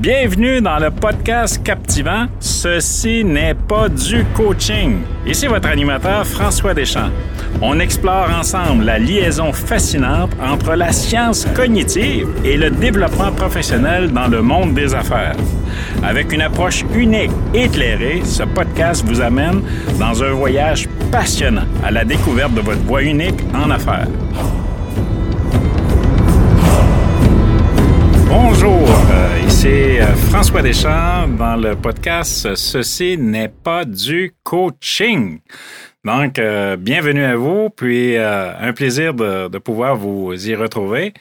Bienvenue dans le podcast captivant Ceci n'est pas du coaching. Ici votre animateur François Deschamps. On explore ensemble la liaison fascinante entre la science cognitive et le développement professionnel dans le monde des affaires. Avec une approche unique et éclairée, ce podcast vous amène dans un voyage passionnant à la découverte de votre voie unique en affaires. Bonjour, euh, ici euh, François Deschamps dans le podcast Ceci n'est pas du coaching. Donc, euh, bienvenue à vous, puis un plaisir de, pouvoir vous y retrouver.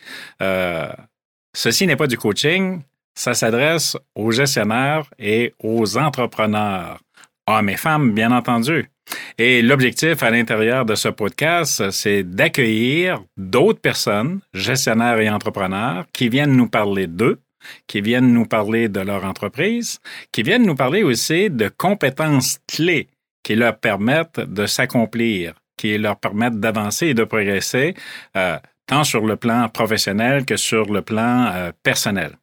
ceci n'est pas du coaching, ça s'adresse aux gestionnaires et aux entrepreneurs, hommes et femmes, bien entendu. Et l'objectif à l'intérieur de ce podcast, c'est d'accueillir d'autres personnes, gestionnaires et entrepreneurs, qui viennent nous parler d'eux, qui viennent nous parler de leur entreprise, qui viennent nous parler aussi de compétences clés qui leur permettent de s'accomplir, qui leur permettent d'avancer et de progresser, euh, tant sur le plan professionnel que sur le plan euh, personnel.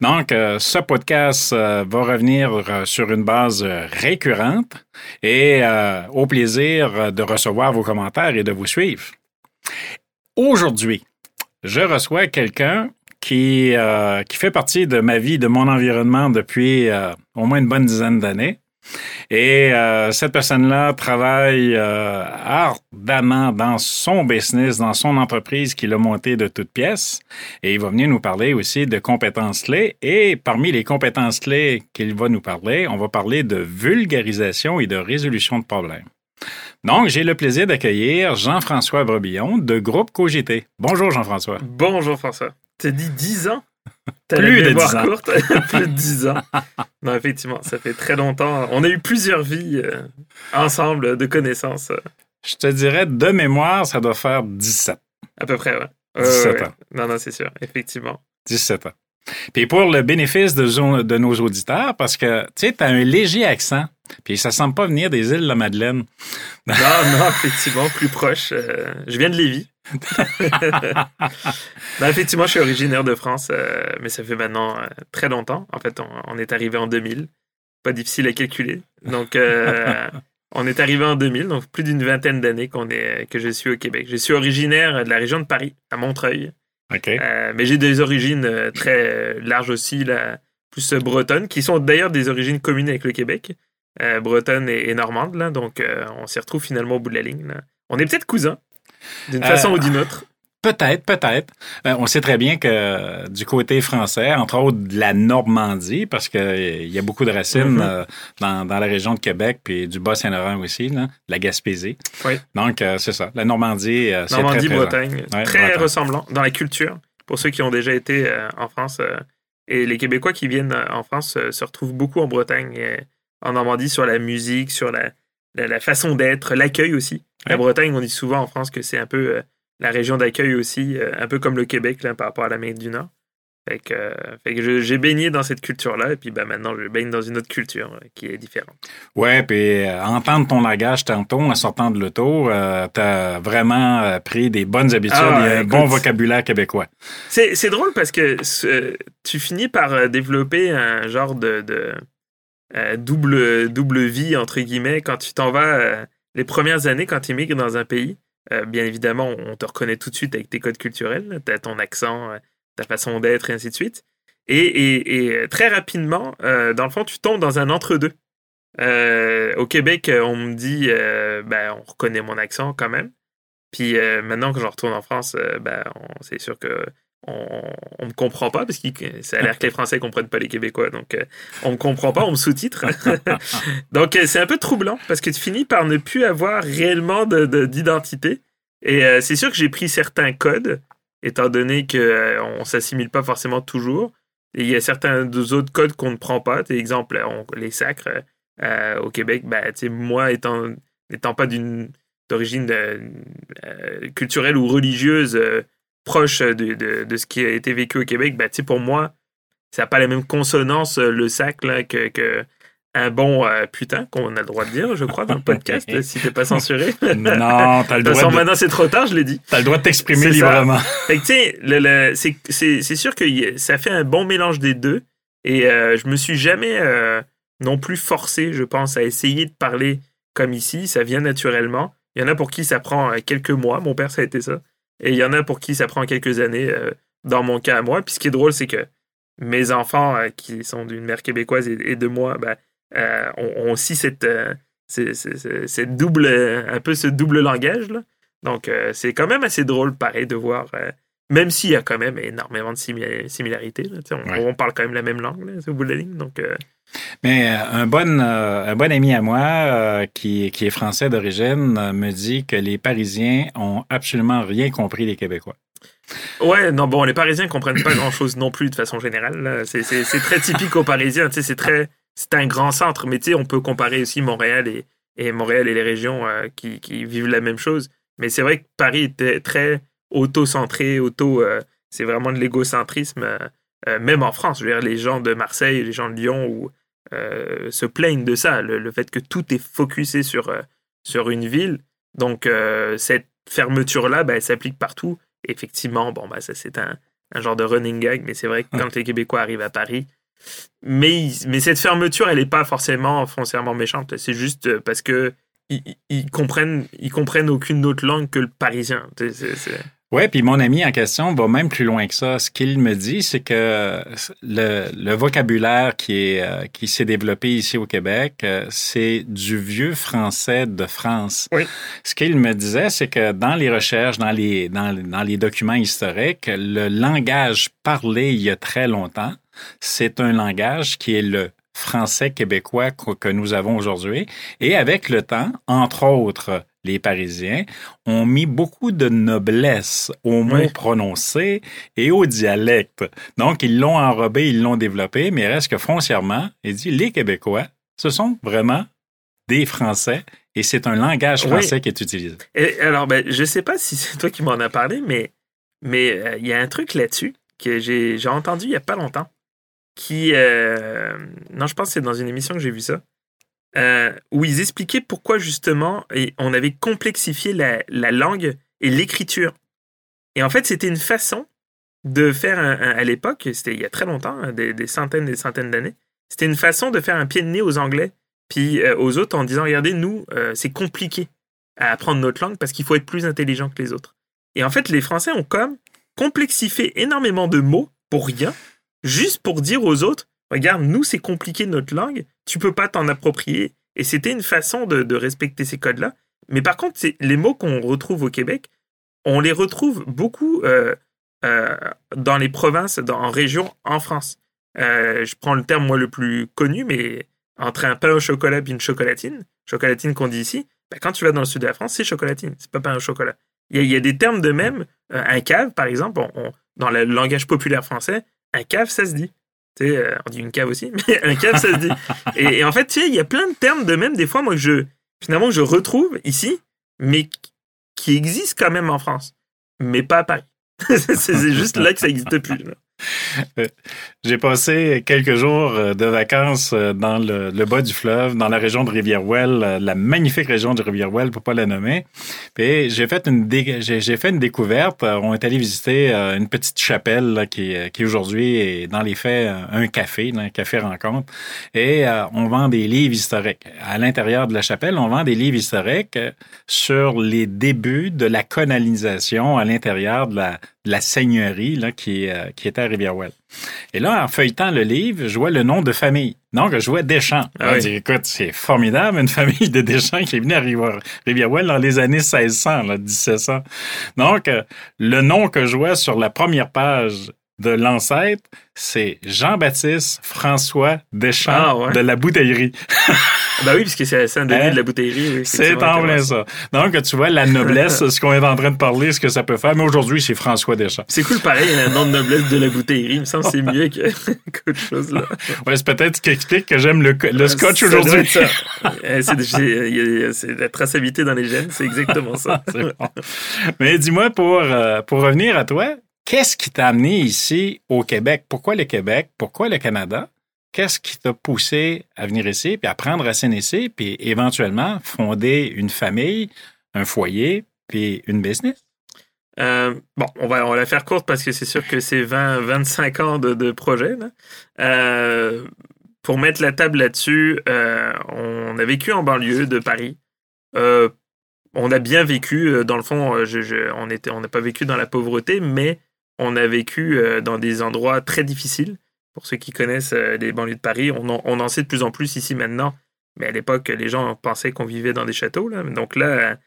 Donc, euh, ce podcast va revenir sur une base récurrente et au plaisir de recevoir vos commentaires et de vous suivre. Aujourd'hui, je reçois quelqu'un qui, qui fait partie de ma vie, de mon environnement depuis au moins une bonne dizaine d'années. Et euh, cette personne-là travaille euh, ardemment dans son business, dans son entreprise qu'il a montée de toutes pièces. Et il va venir nous parler aussi de compétences clés. Et parmi les compétences clés qu'il va nous parler, on va parler de vulgarisation et de résolution de problèmes. Donc, j'ai le plaisir d'accueillir Jean-François Brebillon de Groupe Cogité. Bonjour Jean-François. Bonjour François. T'as dit 10 ans? Plus de 10 ans. Courte, plus de 10 ans. Non, effectivement, ça fait très longtemps. On a eu plusieurs vies euh, ensemble de connaissances. Je te dirais, de mémoire, ça doit faire 17. À peu près, ouais. 17 ans. Non, non, c'est sûr, effectivement. 17 ans. Puis pour le bénéfice de, de nos auditeurs, parce que, tu sais, tu as un léger accent, puis ça semble pas venir des îles de la Madeleine. Non, non, effectivement, plus proche. Euh, je viens de Lévis. Non, effectivement, je suis originaire de France, euh, mais ça fait maintenant euh, très longtemps. En fait, on, est arrivé en 2000. Pas difficile à calculer. Donc, on est arrivé en 2000, donc plus d'une vingtaine d'années qu'on est, que je suis au Québec. Je suis originaire de la région de Paris, à Montreuil. mais j'ai des origines très larges aussi, là, plus bretonnes, qui sont d'ailleurs des origines communes avec le Québec. Euh, bretonne et, normande. Là, donc, euh, on s'y retrouve finalement au bout de la ligne. On est peut-être cousins, d'une façon ou d'une autre. Peut-être, peut-être. Euh, on sait très bien que du côté français, entre autres de la Normandie, parce qu'il y a beaucoup de racines mm-hmm. dans, dans, la région de Québec, puis du Bas-Saint-Laurent aussi, là, la Gaspésie. Oui. Donc, c'est ça. La Normandie, c'est Normandie, très Bretagne. très ressemblant dans la culture. Pour ceux qui ont déjà été en France, et les Québécois qui viennent en France se retrouvent beaucoup en Bretagne en Normandie sur la musique, sur la, la, façon d'être, l'accueil aussi. La Bretagne, on dit souvent en France que c'est un peu euh, la région d'accueil aussi, euh, un peu comme le Québec là, par rapport à l'Amérique du Nord. Fait que, euh, que j'ai baigné dans cette culture-là, et puis ben, maintenant, je baigne dans une autre culture qui est différente. Ouais, puis entendre ton langage tantôt en sortant de l'auto, tu as vraiment pris des bonnes habitudes ah, et un bon vocabulaire québécois. C'est drôle parce que tu finis par développer un genre de, de euh, double, double vie, entre guillemets, quand tu t'en vas euh, les premières années, quand tu immigres dans un pays. Euh, bien évidemment, on te reconnaît tout de suite avec tes codes culturels, ton accent, ta façon d'être, et ainsi de suite. Et, et, très rapidement, dans le fond, tu tombes dans un entre-deux. au Québec, on me dit, ben, on reconnaît mon accent quand même. Puis maintenant que je retourne en France, ben, c'est sûr que on, me comprend pas parce que ça a l'air que les Français comprennent pas les Québécois, donc euh, on me comprend pas, on me sous-titre. donc euh, c'est un peu troublant parce que tu finis par ne plus avoir réellement d'identité. Et euh, c'est sûr que j'ai pris certains codes, étant donné que on s'assimile pas forcément toujours. Et il y a certains autres codes qu'on ne prend pas. Exemple, les sacres au Québec, bah, moi étant n'étant pas d'une d'origine culturelle ou religieuse proche de, de, ce qui a été vécu au Québec, ben, pour moi, ça n'a pas la même consonance, euh, le sac, là, que, que un bon euh, putain, qu'on a le droit de dire, je crois, dans le podcast, si t'es pas censuré. non, t'as le droit. De... maintenant, c'est trop tard, je l'ai dit. T'as le droit de t'exprimer librement. Fait que, tu sais, c'est sûr que ça fait un bon mélange des deux. Et euh, je me suis jamais euh, non plus forcé, je pense, à essayer de parler comme ici. Ça vient naturellement. Il y en a pour qui ça prend quelques mois. Mon père, ça a été ça. Et il y en a pour qui ça prend quelques années, dans mon cas à moi. Puis ce qui est drôle, c'est que mes enfants, qui sont d'une mère québécoise et, de moi, ben, ont, aussi cette, cette, double, un peu ce double langage. Là. Donc, c'est quand même assez drôle, pareil, de voir même s'il y a quand même énormément de similarités. on, parle quand même la même langue, au bout de la ligne. Donc, euh. Mais euh, un, bon, euh, un bon ami à moi, qui, qui est français d'origine, me dit que les Parisiens ont absolument rien compris des Québécois. Ouais, non, bon, les Parisiens comprennent pas grand-chose non plus de façon générale. C'est très typique aux Parisiens. C'est très, c'est un grand centre, mais on peut comparer aussi Montréal et, et Montréal et les régions qui, qui, vivent la même chose. Mais c'est vrai que Paris était très auto-centré, auto. Euh, c'est vraiment de l'égocentrisme, euh, euh, même en France. Je veux dire, les gens de Marseille, les gens de Lyon ou, se plaignent de ça, le, fait que tout est focusé sur, sur une ville. Donc, cette fermeture-là, ben, elle s'applique partout. effectivement, bon, bah, ça, c'est un, un, genre de running gag, mais c'est vrai que quand les Québécois arrivent à Paris, mais, mais cette fermeture, elle n'est pas forcément foncièrement méchante. C'est juste parce que ils, comprennent, ils comprennent aucune autre langue que le parisien. Oui, puis mon ami en question va même plus loin que ça. Ce qu'il me dit, c'est que le, vocabulaire qui est euh, qui s'est développé ici au Québec, euh, c'est du vieux français de France. Oui. Ce qu'il me disait, c'est que dans les recherches, dans les dans, dans les documents historiques, le langage parlé il y a très longtemps, c'est un langage qui est le français québécois que nous avons aujourd'hui. Et avec le temps, entre autres, les Parisiens ont mis beaucoup de noblesse aux mots prononcés et au dialecte. Donc, ils l'ont enrobé, ils l'ont développé, mais reste que foncièrement, il dit, les Québécois, ce sont vraiment des Français et c'est un langage français qui est utilisé. Et alors, ben, je ne sais pas si c'est toi qui m'en as parlé, mais mais euh, il y a un truc là-dessus que j'ai entendu il n'y a pas longtemps qui... Euh, non, je pense que c'est dans une émission que j'ai vu ça. Euh, où ils expliquaient pourquoi justement on avait complexifié la, langue et l'écriture. Et en fait, c'était une façon de faire à l'époque, c'était il y a très longtemps, hein, des, centaines et des centaines d'années, c'était une façon de faire un pied de nez aux Anglais, puis euh, aux autres en disant, regardez, nous, c'est compliqué à apprendre notre langue parce qu'il faut être plus intelligent que les autres. Et en fait, les Français ont comme complexifié énormément de mots pour rien, juste pour dire aux autres, regarde, nous, c'est compliqué notre langue, tu peux pas t'en approprier. Et c'était une façon de, respecter ces codes-là. Mais par contre, les mots qu'on retrouve au Québec, on les retrouve beaucoup euh, euh, dans les provinces, en région, en France. Euh, je prends le terme, moi, le plus connu, mais entre un pain au chocolat et une chocolatine, chocolatine qu'on dit ici, ben, quand tu vas dans le sud de la France, c'est chocolatine, c'est pas pain au chocolat. Il y, a, des termes de même. un cave, par exemple, dans le langage populaire français, un cave, ça se dit. Tu sais, euh, on dit une cave aussi, mais un cave, ça se dit. Et, en fait, tu sais, il y a plein de termes de même, des fois, moi, que je, finalement, je retrouve ici, mais qui existent quand même en France, mais pas à Paris. c'est juste là que ça n'existe plus. j'ai passé quelques jours euh, de vacances euh, dans le, bas du fleuve, dans la région de Rivière-Ouelle, la magnifique région de Rivière-Ouelle, pour pas la nommer. Puis j'ai fait une découverte. On est allé visiter une petite chapelle qui, qui aujourd'hui est dans les faits un café, un café rencontre. Et on vend des livres historiques. À l'intérieur de la chapelle, on vend des livres historiques sur les débuts de la colonisation à l'intérieur de la, la seigneurie là, qui, euh, qui était à Rivière-Ouelle. Et là, en feuilletant le livre, je vois le nom de famille. Donc, je vois Deschamps. Ah oui. écoute, c'est formidable, une famille de Deschamps qui est venue à Rivière-Ouelle dans les années 1600, là, 1700. Donc, euh, le nom que je vois sur la première page de l'ancêtre, c'est Jean-Baptiste François Deschamps ah, de la bouteillerie. ben oui, puisque c'est Saint-Denis hein? de la bouteillerie. c'est en plein ça. Donc, tu vois, la noblesse, ce qu'on est en train de parler, ce que ça peut faire. Mais aujourd'hui, c'est François Deschamps. C'est cool, pareil, un nom de noblesse de la bouteillerie. Il me semble que c'est mieux qu'autre chose, là. Ouais, c'est peut-être ce qui explique que j'aime le, le scotch aujourd'hui. Euh, c'est la traçabilité dans les gènes, c'est exactement ça. Mais dis-moi, pour, euh, pour revenir à toi, Qu'est-ce qui t'a amené ici au Québec? Pourquoi le Québec? Pourquoi le Canada? Qu'est-ce qui t'a poussé à venir ici, puis à prendre racine ici, puis éventuellement fonder une famille, un foyer, puis une business? Euh, bon, on va, on va la faire courte parce que c'est sûr que c'est 20, 25 ans de, projet. Euh, pour mettre la table là-dessus, euh, on a vécu en banlieue de Paris. on a bien vécu, dans le fond, on n'a pas vécu dans la pauvreté, mais on a vécu dans des endroits très difficiles. Pour ceux qui connaissent les banlieues de Paris, on en, sait de plus en plus ici maintenant. Mais à l'époque, les gens pensaient qu'on vivait dans des châteaux. Donc là,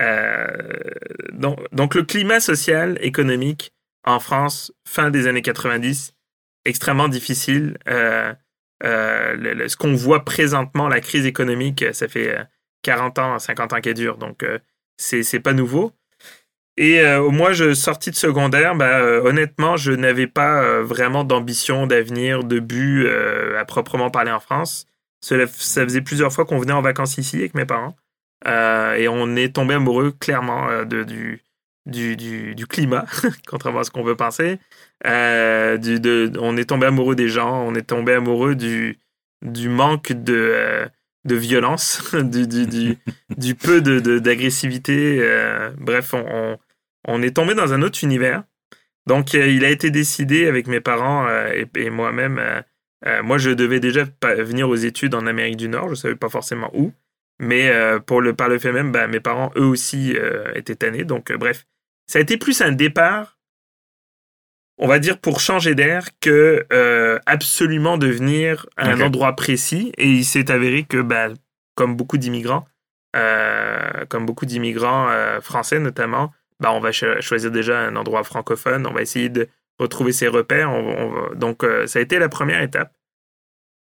euh, donc, le climat social, économique en France, fin des années 90, extrêmement difficile. Euh, euh, ce qu'on voit présentement, la crise économique, ça fait 40 ans, 50 ans qu'elle dure, donc c'est pas nouveau. Et au moins, je sortis de secondaire, bah, honnêtement, je n'avais pas vraiment d'ambition, d'avenir, de but à proprement parler en France. ça faisait plusieurs fois qu'on venait en vacances ici avec mes parents. Euh, et on est tombé amoureux clairement euh, de, du, du, du, climat, contrairement à ce qu'on veut penser. Euh, du, de, on est tombé amoureux des gens, on est tombé amoureux du, du manque de, de violence, du, du, du, peu d'agressivité. De, bref, on, on, est tombé dans un autre univers. Donc, il a été décidé avec mes parents et, et moi-même. moi, je devais déjà venir aux études en Amérique du Nord. Je ne savais pas forcément où. Mais euh, pour le, par le fait même, bah, mes parents, eux aussi, euh, étaient tannés. Donc, euh, bref, ça a été plus un départ, on va dire, pour changer d'air que absolument devenir un endroit précis. Et il s'est avéré que, bah, comme beaucoup d'immigrants, comme beaucoup d'immigrants français notamment, bah, on va choisir déjà un endroit francophone. On va essayer de retrouver ses repères. donc, ça a été la première étape.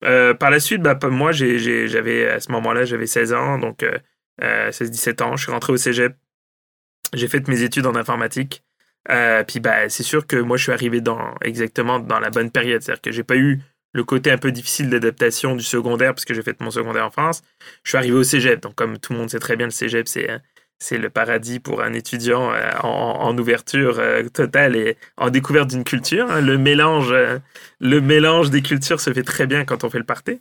Euh, par la suite, bah, moi, j'avais à ce moment-là, j'avais 16 ans, donc 16-17 euh, ans. Je suis rentré au cégep. J'ai fait mes études en informatique. Euh, puis bah, c'est sûr que moi, je suis arrivé dans, exactement dans la bonne période. C'est-à-dire que j'ai pas eu le côté un peu difficile d'adaptation du secondaire, parce que j'ai fait mon secondaire en France. Je suis arrivé au cégep. Donc, comme tout le monde sait très bien, le cégep, c'est c'est le paradis pour un étudiant euh, en, ouverture euh, totale et en découverte d'une culture. Hein. Le, mélange, euh, le mélange des cultures se fait très bien quand on fait le party.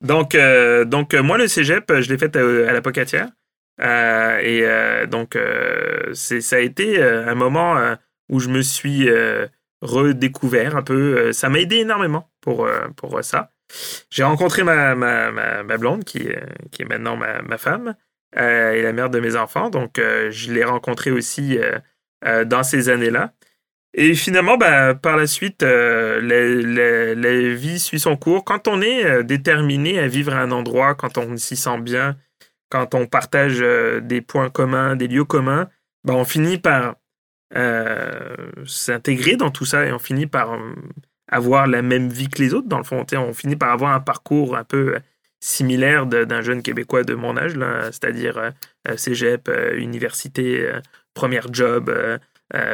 Donc, donc moi, le cégep, je l'ai fait à, la Pocatière. et donc, ça a été un moment où je me suis redécouvert un peu. Ça m'a aidé énormément pour, pour ça. J'ai rencontré ma, ma, ma, blonde, qui, qui est maintenant ma, ma femme. Euh, et la mère de mes enfants. Donc, euh, je l'ai rencontré aussi euh, dans ces années-là. Et finalement, bah, par la suite, la, vie suit son cours. Quand on est déterminé à vivre à un endroit, quand on s'y sent bien, quand on partage des points communs, des lieux communs, bah, on finit par s'intégrer dans tout ça et on finit par avoir la même vie que les autres, dans le fond. On finit par avoir un parcours un peu similaire d'un jeune Québécois de mon âge, c'est-à-dire euh, euh, cégep, euh, université, première job,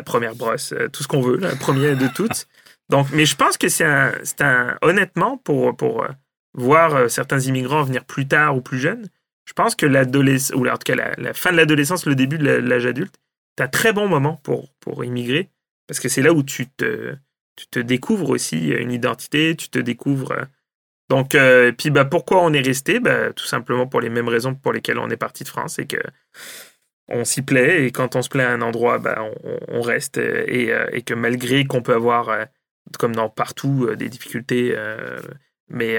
première brosse, tout ce qu'on veut, là, premier de toutes. Donc, mais je pense que c'est un, un, honnêtement, pour, pour voir certains immigrants venir plus tard ou plus jeunes, je pense que l'adolescence, ou en tout cas la, fin de l'adolescence, le début de l'âge adulte, un très bon moment pour, pour immigrer, parce que c'est là où tu te, tu te découvres aussi une identité, tu te découvres donc, euh, puis bah, pourquoi on est resté? Bah, Tout simplement pour les mêmes raisons pour lesquelles on est parti de France, c'est que on s'y plaît et quand on se plaît à un endroit, bah, on, reste et, euh, et, que malgré qu'on peut avoir, euh, comme dans partout, des difficultés, mais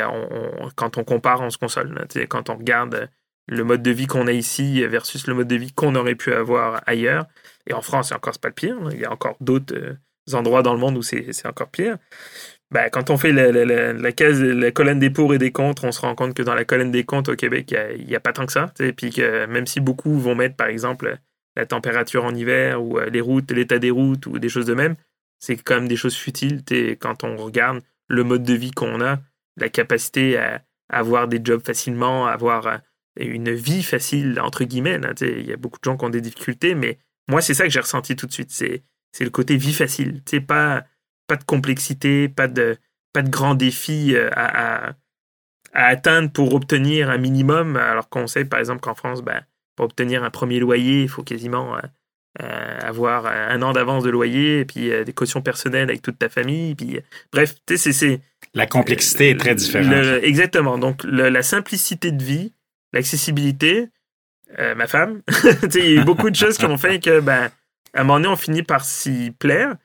quand on compare, on se console. quand on regarde le mode de vie qu'on a ici versus le mode de vie qu'on aurait pu avoir ailleurs, et en France, c'est encore pas le pire, il y a encore d'autres endroits dans le monde où c'est encore pire ben, quand on fait la, case, la colonne des pour et des contre, on se rend compte que dans la colonne des contre au Québec, il n'y a, pas tant que ça. Et puis que même si beaucoup vont mettre, par exemple, la température en hiver ou euh, les routes, l'état des routes ou des choses de même, c'est quand même des choses futiles. Quand on regarde le mode de vie qu'on a, la capacité à, avoir des jobs facilement, à avoir euh, une vie facile, entre guillemets. Il y a beaucoup de gens qui ont des difficultés, mais moi, c'est ça que j'ai ressenti tout de suite. C'est le côté vie facile. C'est pas pas de complexité, pas de, pas de grands défis euh, à, à, atteindre pour obtenir un minimum, alors qu'on sait par exemple qu'en France, ben, pour obtenir un premier loyer, il faut quasiment euh, euh, avoir un an d'avance de loyer, et puis des cautions personnelles avec toute ta famille, puis bref, c'est... La complexité est très différente. exactement, donc la simplicité de vie, l'accessibilité, ma femme, il y a eu beaucoup de choses qui ont fait que ben, À un moment donné, on finit par s'y plaire.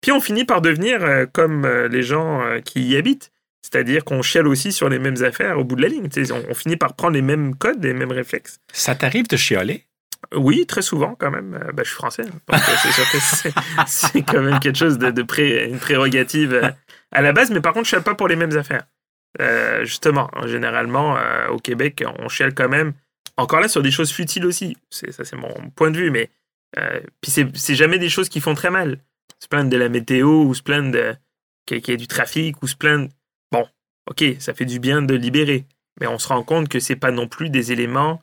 Puis on finit par devenir euh, comme euh, les gens euh, qui y habitent. C'est-à-dire qu'on chiale aussi sur les mêmes affaires au bout de la ligne. On, on, finit par prendre les mêmes codes, les mêmes réflexes. Ça t'arrive de chialer? Oui, très souvent quand même. Ben, je suis français, hein. donc c'est sûr que c'est quand même quelque chose de, de pré, une prérogative à la base. Mais par contre, je chiale pas pour les mêmes affaires. Justement, généralement, au Québec, on chiale quand même encore là sur des choses futiles aussi. Ça, c'est mon point de vue, mais euh, puis c'est jamais des choses qui font très mal. Se plaindre de la météo ou se plaindre qu'il y ait du trafic ou se plaindre. Bon, ok, ça fait du bien de libérer, mais on se rend compte que c'est pas non plus des éléments.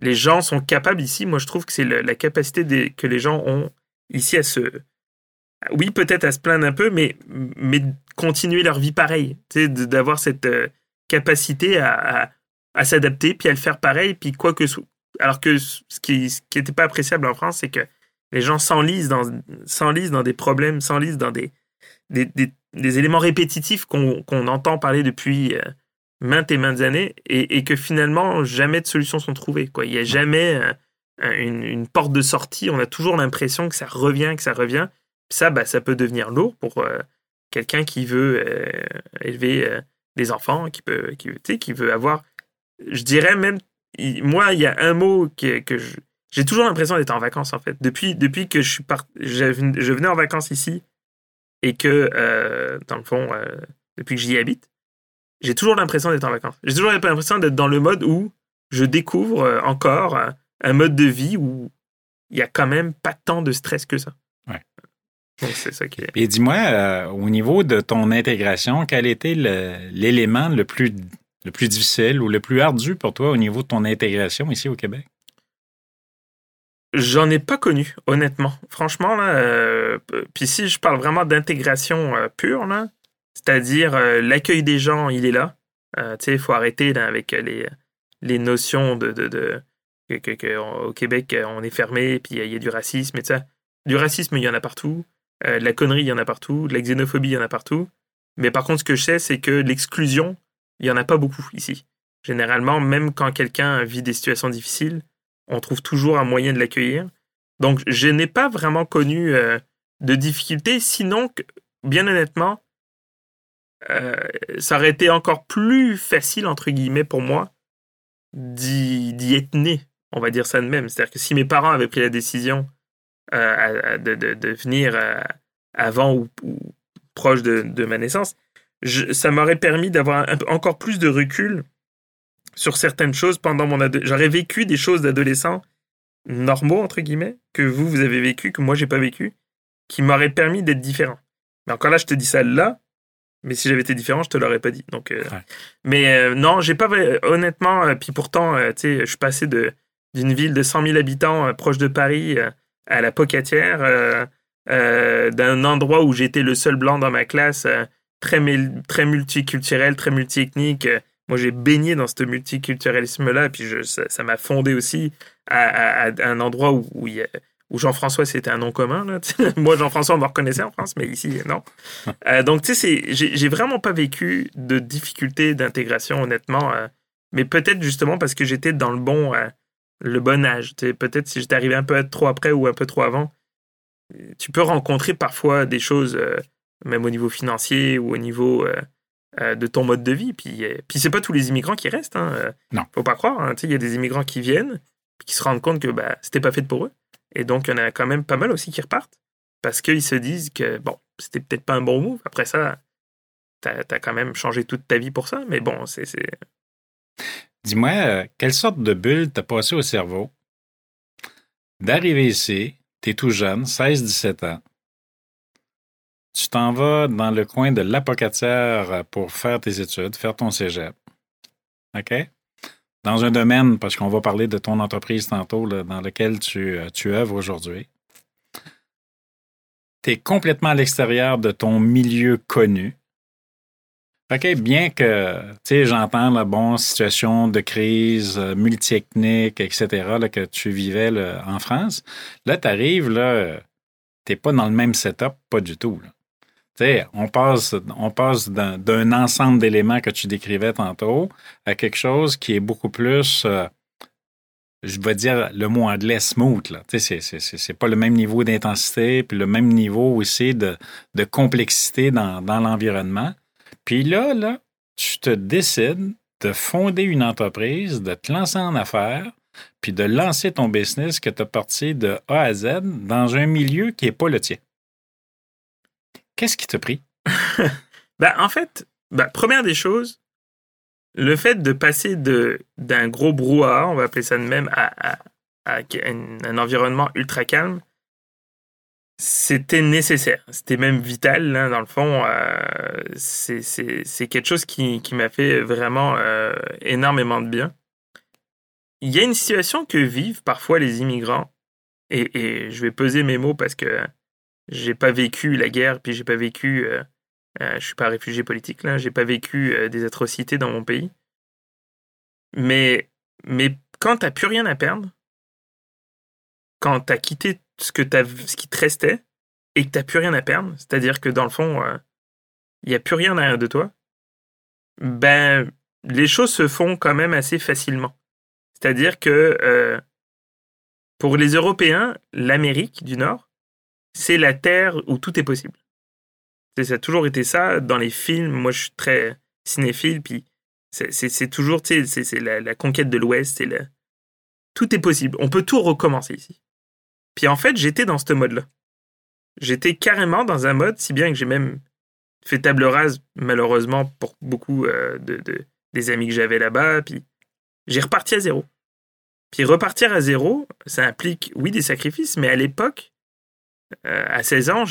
Les gens sont capables ici. Moi, je trouve que c'est la capacité des, que les gens ont ici à se. Oui, peut-être à se plaindre un peu, mais, mais continuer leur vie pareil. D'avoir cette euh, capacité à à s'adapter, puis à le faire pareil, puis quoi que alors que ce qui n'était pas appréciable en France, c'est que les gens s'enlisent dans, dans des problèmes, s'enlisent dans des, des, des, éléments répétitifs qu'on, entend parler depuis euh, maintes et maintes années, et, que finalement, jamais de solutions sont trouvées. Quoi. Il n'y a jamais euh, une, porte de sortie, on a toujours l'impression que ça revient, que ça revient. Ça, bah, ça peut devenir lourd pour euh, quelqu'un qui veut élever des enfants, qui, peut, qui, qui veut avoir je dirais même, moi, il y a un mot que, que j'ai toujours l'impression d'être en vacances, en fait. Depuis, depuis que je suis je, venais en vacances ici et que, euh, dans le fond, euh, depuis que j'y habite, j'ai toujours l'impression d'être en vacances. J'ai toujours l'impression d'être dans le mode où je découvre euh, encore un mode de vie où il y a quand même pas tant de stress que ça. Ouais. Donc, c'est ça qui est. Et dis-moi, au niveau de ton intégration, quel était l'élément le, plus le plus difficile ou le plus ardu pour toi au niveau de ton intégration ici au Québec? J'en ai pas connu, honnêtement. Franchement, là, euh, puis si je parle vraiment d'intégration euh, pure, là, c'est-à-dire euh, l'accueil des gens, il est là. tu sais, il faut arrêter avec les, les notions de, de, de que, au Québec, on est fermé, puis il y, a du racisme et ça. Du racisme, il y en a partout. De la connerie, il y en a partout. De la xénophobie, il y en a partout. Mais par contre, ce que je sais, c'est que l'exclusion, il n'y en a pas beaucoup ici. Généralement, même quand quelqu'un vit des situations difficiles, on trouve toujours un moyen de l'accueillir. Donc, je n'ai pas vraiment connu euh, de difficultés, sinon, bien honnêtement, euh, ça aurait été encore plus facile, entre guillemets, pour moi, d'y être né, on va dire ça de même. C'est-à-dire que si mes parents avaient pris la décision euh, de, venir avant ou, proche de, ma naissance, ça m'aurait permis d'avoir encore plus de recul sur certaines choses pendant mon J'aurais vécu des choses d'adolescent normaux, entre guillemets, que vous, vous avez vécu, que moi, j'ai pas vécu, qui m'auraient permis d'être différent. Mais encore là, je te dis ça là, mais si j'avais été différent, je te l'aurais pas dit. Donc, euh, Mais euh, non, j'ai pas honnêtement, euh, puis pourtant, tu sais, je suis passé de d'une ville de 100 000 habitants proche de Paris à la Pocatière, d'un endroit où j'étais le seul blanc dans ma classe très, très multiculturel, très multiethnique. Moi, j'ai baigné dans ce multiculturalisme-là, puis je, ça m'a fondé aussi à, un endroit où, où, où Jean-François, c'était un nom commun. Là. Moi, Jean-François, on me reconnaissait en France, mais ici, non. Euh, donc, tu sais, j'ai vraiment pas vécu de difficultés d'intégration, honnêtement. Euh, mais peut-être justement parce que j'étais dans le bon, euh, le bon âge. Peut-être si j'étais arrivé un peu trop après ou un peu trop avant, tu peux rencontrer parfois des choses même au niveau financier ou au niveau euh, euh, de ton mode de vie. Puis, euh, puis c'est pas tous les immigrants qui restent. Hein. Non. Faut pas croire. Hein. Il y a des immigrants qui viennent qui se rendent compte que bah, c'était pas fait pour eux. Et donc, il y en a quand même pas mal aussi qui repartent parce qu'ils se disent que, bon, c'était peut-être pas un bon move. Après ça, t'as as quand même changé toute ta vie pour ça. Mais bon, c'est. Dis-moi, quelle sorte de bulle t'as passé au cerveau? D'arriver ici, t'es tout jeune, 16-17 ans, tu t'en vas dans le coin de l'apocatière pour faire tes études, faire ton cégep. OK? Dans un domaine, parce qu'on va parler de ton entreprise tantôt, dans lequel tu, euh, tu œuvres aujourd'hui. Tu es complètement à l'extérieur de ton milieu connu. OK, bien que, tu sais, j'entends la bonne situation de crise euh, multiethnique, etc., que tu vivais en France. Là, tu arrives, là, tu n'es pas dans le même setup, pas du tout. Là on passe, on passe d'un ensemble d'éléments que tu décrivais tantôt à quelque chose qui est beaucoup plus, euh, je vais dire le mot anglais smooth. Tu sais, c'est pas le même niveau d'intensité, puis le même niveau aussi de, complexité dans l'environnement. Puis là, là, tu te décides de fonder une entreprise, de te lancer en affaires, puis de lancer ton business que tu as parti de A à Z dans un milieu qui n'est pas le tien. Qu'est-ce qui t'a pris? ben, en fait, ben, première des choses, le fait de passer d'un gros brouhaha, on va appeler ça de même, à, un, environnement ultra calme, c'était nécessaire. C'était même vital, hein, dans le fond. Euh, c'est quelque chose qui, m'a fait vraiment euh, énormément de bien. Il y a une situation que vivent parfois les immigrants, et, je vais peser mes mots parce que j'ai pas vécu la guerre, puis j'ai pas vécu euh, euh, je suis pas réfugié politique là, j'ai pas vécu euh, des atrocités dans mon pays. Mais, mais quand t'as plus rien à perdre, quand t'as quitté ce, que as, ce qui te restait et que t'as plus rien à perdre, c'est-à-dire que dans le fond, il n'y a plus rien derrière de toi, ben, les choses se font quand même assez facilement. C'est-à-dire que pour les Européens, l'Amérique du Nord, c'est la terre où tout est possible ça a toujours été ça dans les films. Moi, je suis très cinéphile, puis c'est toujours, tu sais, c'est la, conquête de l'Ouest, c'est. Tout est possible. On peut tout recommencer ici. Puis en fait, j'étais dans ce mode-là. J'étais carrément dans un mode, si bien que j'ai même fait table rase, malheureusement, pour beaucoup euh, de, des amis que j'avais là-bas, puis j'ai reparti à zéro. Puis repartir à zéro, ça implique, oui, des sacrifices, mais à l'époque, euh, à 16 ans,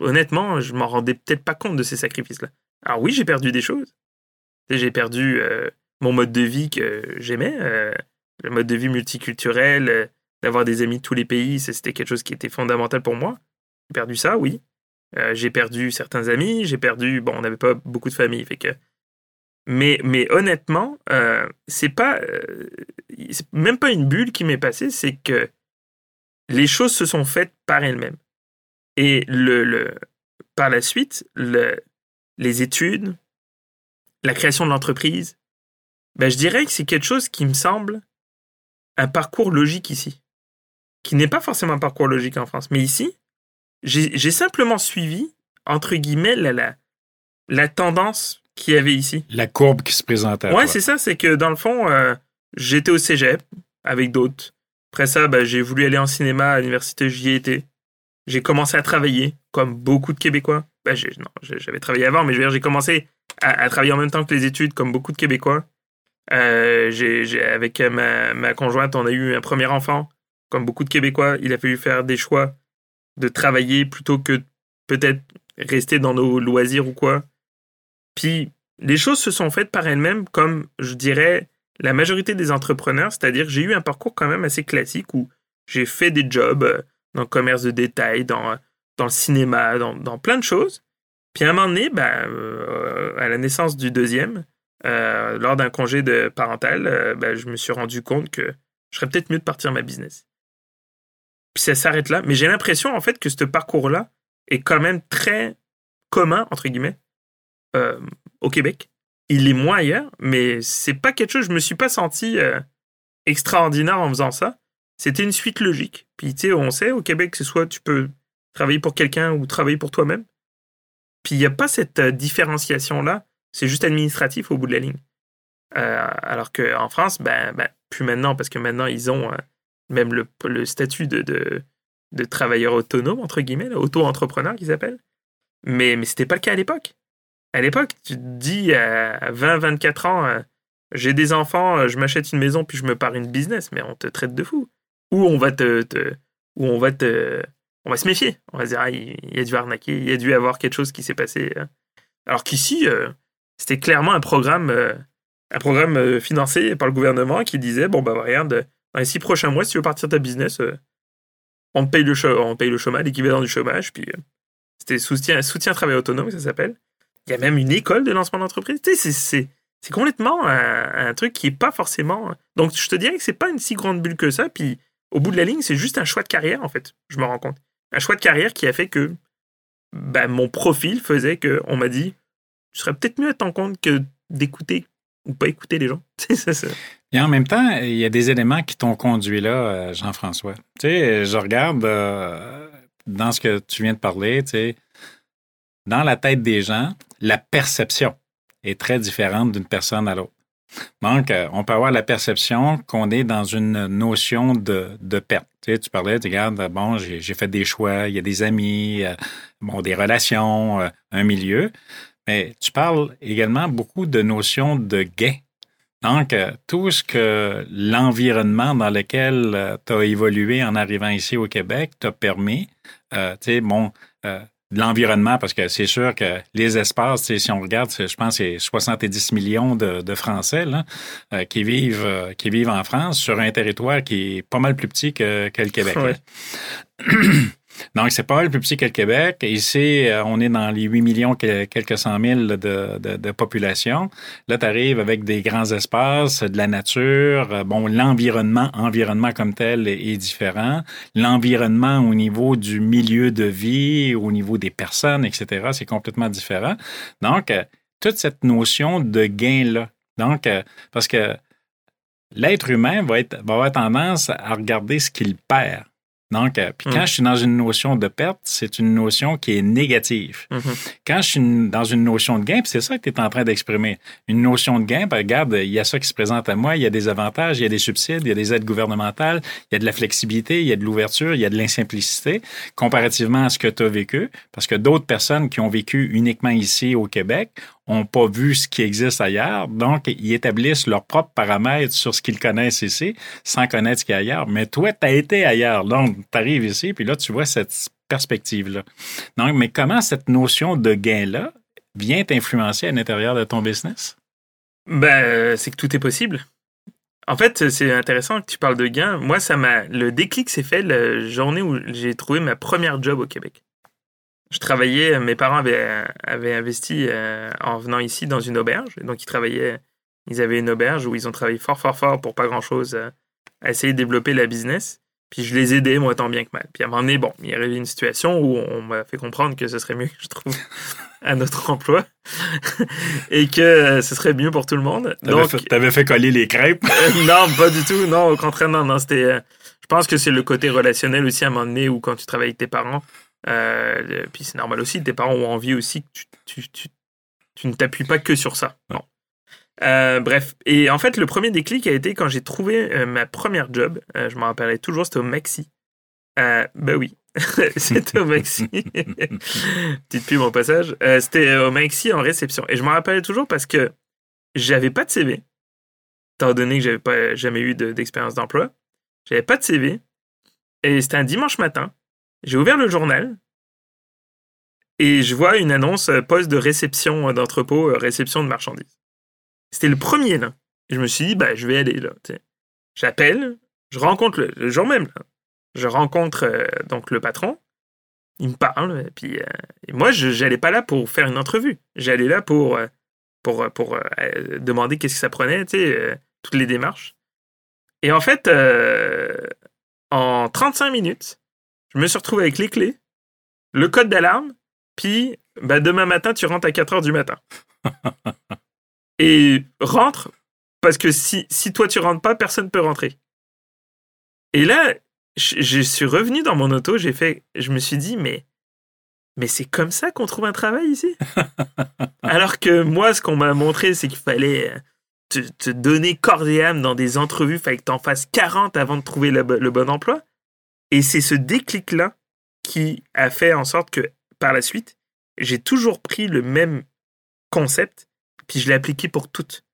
honnêtement, je m'en rendais peut-être pas compte de ces sacrifices-là. Alors oui, j'ai perdu des choses. J'ai perdu euh, mon mode de vie que j'aimais, le mode de vie multiculturel, d'avoir des amis de tous les pays, c'était quelque chose qui était fondamental pour moi. J'ai perdu ça, oui. j'ai perdu certains amis, j'ai perdu, bon, on n'avait pas beaucoup de famille, fait que. Mais, mais honnêtement, c'est pas, même pas une bulle qui m'est passée, c'est que les choses se sont faites par elles-mêmes. Et le, par la suite, les études, la création de l'entreprise, ben je dirais que c'est quelque chose qui me semble un parcours logique ici, qui n'est pas forcément un parcours logique en France. Mais ici, j'ai simplement suivi, entre guillemets, la, la, tendance qu'il y avait ici. La courbe qui se présentait. Ouais, c'est ça, c'est que dans le fond, euh, j'étais au cégep avec d'autres. Après ça, ben, j'ai voulu aller en cinéma à l'université, j'y ai été. J'ai commencé à travailler, comme beaucoup de Québécois. Ben, non, j'avais travaillé avant, mais je veux dire, j'ai commencé à, travailler en même temps que les études, comme beaucoup de Québécois. Euh, avec ma, ma, conjointe, on a eu un premier enfant, comme beaucoup de Québécois. Il a fallu faire des choix de travailler plutôt que peut-être rester dans nos loisirs ou quoi. Puis les choses se sont faites par elles-mêmes, comme je dirais la majorité des entrepreneurs, c'est-à-dire j'ai eu un parcours quand même assez classique où j'ai fait des jobs euh, dans le commerce de détail, dans, dans le cinéma, dans, plein de choses. Puis à un moment donné, ben, euh, à la naissance du deuxième, euh, lors d'un congé de parental, euh, ben, je me suis rendu compte que je serais peut-être mieux de partir ma business. Puis ça s'arrête là. Mais j'ai l'impression, en fait, que ce parcours-là est quand même très commun, entre guillemets, au Québec. Il est moins ailleurs, mais c'est pas quelque chose, je me suis pas senti extraordinaire en faisant ça c'était une suite logique. Puis, tu sais, on sait, au Québec, c'est soit tu peux travailler pour quelqu'un ou travailler pour toi-même. Puis, il n'y a pas cette euh, différenciation-là. C'est juste administratif au bout de la ligne. Euh, alors qu'en France, ben, ben, plus maintenant, parce que maintenant, ils ont euh, même le, statut de, de, travailleur autonome, entre guillemets, auto-entrepreneur qu'ils appellent. Mais, mais ce n'était pas le cas à l'époque. À l'époque, tu te dis à 20, 24 ans, j'ai des enfants, je m'achète une maison, puis je me pars une business, mais on te traite de fou où on va te, où on va te, on va se méfier. On va se dire, ah, il, y a dû arnaquer, il y a dû avoir quelque chose qui s'est passé. Hein. Alors qu'ici, euh, c'était clairement un programme, euh, un programme euh, financé par le gouvernement qui disait, bon, bah, regarde, dans les six prochains mois, si tu veux partir de ta business, on paye le, on paye le chômage, l'équivalent du chômage, puis c'était soutien, soutien travail autonome, ça s'appelle. Il y a même une école de lancement d'entreprise. C'est, complètement un, truc qui est pas forcément. Donc, je te dirais que c'est pas une si grande bulle que ça, puis au bout de la ligne, c'est juste un choix de carrière, en fait. Je me rends compte. Un choix de carrière qui a fait que bah, mon profil faisait que on m'a dit tu serais peut-être mieux à t'en compte que d'écouter ou pas écouter les gens. C'est ça. Et en même temps, il y a des éléments qui t'ont conduit là, euh, Jean-François. Tu sais, je regarde euh, dans ce que tu viens de parler, tu sais, dans la tête des gens, la perception est très différente d'une personne à l'autre. Donc, euh, on peut avoir la perception qu'on est dans une notion de, de perte. Tu, sais, tu parlais, tu regardes, bon, j'ai fait des choix, il y a des amis, bon, des relations, un milieu. Mais tu parles également beaucoup de notions de gain. Donc, euh, tout ce que l'environnement dans lequel euh, tu as évolué en arrivant ici au Québec t'a permis, euh, tu sais, bon, l'environnement, parce que c'est sûr que les espaces, si on regarde, je pense c'est 70 millions de, Français là, qui, vivent, qui vivent en France sur un territoire qui est pas mal plus petit que, que le Québec. Donc, c'est pas mal plus petit que le Québec. Ici, euh, on est dans les 8 millions, quelques cent mille de, population. Là, tu arrives avec des grands espaces, de la nature. Euh, bon, l'environnement, environnement comme tel est, différent. L'environnement au niveau du milieu de vie, au niveau des personnes, etc., c'est complètement différent. Donc, euh, toute cette notion de gain-là. Donc, parce que l'être humain va avoir tendance à regarder ce qu'il perd. Donc, euh, puis quand mm. je suis dans une notion de perte, c'est une notion qui est négative. Mm-hmm. Quand je suis dans une notion de gain, c'est ça que tu es en train d'exprimer. Une notion de gain, ben, regarde, il y a ça qui se présente à moi, il y a des avantages, il y a des subsides, il y a des aides gouvernementales, il y a de la flexibilité, il y a de l'ouverture, il y a de l'insimplicité, comparativement à ce que tu as vécu, parce que d'autres personnes qui ont vécu uniquement ici au Québec n'ont pas vu ce qui existe ailleurs, donc ils établissent leurs propres paramètres sur ce qu'ils connaissent ici, sans connaître ce qu'il y a ailleurs. Mais toi, tu as été ailleurs, donc tu arrives ici, puis là, tu vois cette perspective-là. Donc, mais comment cette notion de gain-là vient t'influencer à l'intérieur de ton business? Ben, c'est que tout est possible. En fait, c'est intéressant que tu parles de gain. Moi, ça m'a le déclic s'est fait la journée où j'ai trouvé ma première job au Québec je travaillais, mes parents avaient, avaient investi euh, en venant ici dans une auberge. Donc, ils travaillaient, ils avaient une auberge où ils ont travaillé fort, fort, fort pour pas grand chose euh, à essayer de développer la business. Puis je les aidais, moi, tant bien que mal. Puis à un moment donné, bon, il y avait une situation où on m'a fait comprendre que ce serait mieux que je trouve un autre emploi et que euh, ce serait mieux pour tout le monde. Donc, t'avais fait coller les crêpes? non, pas du tout. Non, au contraire, non, non, c'était. je pense que c'est le côté relationnel aussi à un moment donné où quand tu travailles avec tes parents, euh, puis c'est normal aussi, tes parents ont envie aussi que tu, tu, tu, ne t'appuies pas que sur ça. Euh, bref, et en fait, le premier déclic a été quand j'ai trouvé euh, ma première job. je m'en rappellerai toujours, c'était au Maxi. bah oui, c'était au Maxi. Petite pub en passage. c'était au Maxi en réception. Et je m'en rappelais toujours parce que j'avais pas de CV, étant donné que j'avais pas jamais eu d'expérience d'emploi. J'avais pas de CV. Et c'était un dimanche matin. J'ai ouvert le journal et je vois une annonce euh, poste de réception d'entrepôt, euh, réception de marchandises. C'était le premier là. Je me suis dit, bah, je vais aller là. J'appelle, je rencontre le, jour même, là, je rencontre euh, donc le patron. Il me parle, et puis moi, je n'allais pas là pour faire une entrevue. J'allais là pour, pour, pour demander qu'est-ce que ça prenait, toutes les démarches. Et en fait, en 35 minutes, je me suis retrouvé avec les clés, le code d'alarme, puis bah, demain matin, tu rentres à 4 heures du matin. Et rentre, parce que si, si toi tu rentres pas, personne ne peut rentrer. Et là, je, suis revenu dans mon auto, j'ai fait, je me suis dit, mais, mais c'est comme ça qu'on trouve un travail ici? Alors que moi, ce qu'on m'a montré, c'est qu'il fallait te, donner corps et âme dans des entrevues, il fallait que tu en fasses 40 avant de trouver le bon emploi. Et c'est ce déclic-là qui a fait en sorte que, par la suite, j'ai toujours pris le même concept, puis je l'ai appliqué pour toutes.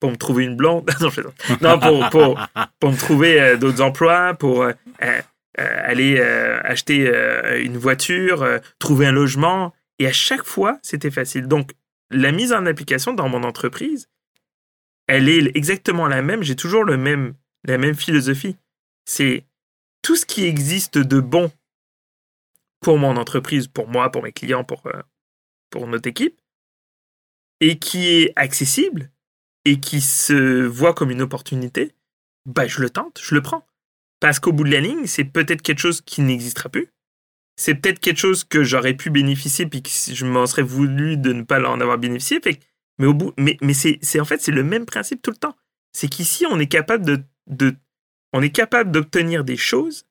Pour me trouver une blonde. non, pour, pour, pour, me trouver euh, d'autres emplois, pour euh, euh, aller acheter une voiture, trouver un logement. Et à chaque fois, c'était facile. Donc, la mise en application dans mon entreprise, elle est exactement la même. J'ai toujours le même, la même philosophie. C'est tout ce qui existe de bon pour mon entreprise, pour moi, pour mes clients, pour, euh, pour notre équipe, et qui est accessible et qui se voit comme une opportunité, bah, je le tente, je le prends. Parce qu'au bout de la ligne, c'est peut-être quelque chose qui n'existera plus. C'est peut-être quelque chose que j'aurais pu bénéficier puis que je m'en serais voulu de ne pas en avoir bénéficié. Mais, au bout, mais, c'est, en fait, c'est le même principe tout le temps. C'est qu'ici, on est capable de on est capable d'obtenir des choses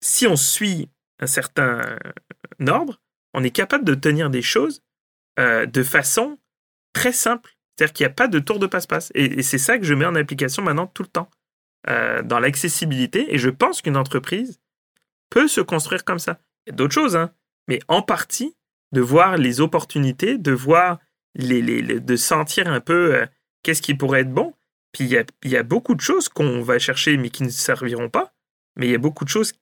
si on suit un certain ordre, on est capable d'obtenir des choses euh, de façon très simple. C'est-à-dire qu'il n'y a pas de tour de passe-passe. Et, c'est ça que je mets en application maintenant tout le temps, euh, dans l'accessibilité. Et je pense qu'une entreprise peut se construire comme ça. Il y a d'autres choses, hein, mais en partie, de voir les opportunités, de voir les, de sentir un peu euh, qu'est-ce qui pourrait être bon. Puis il y a, beaucoup de choses qu'on va chercher mais qui ne serviront pas. Mais il y a beaucoup de choses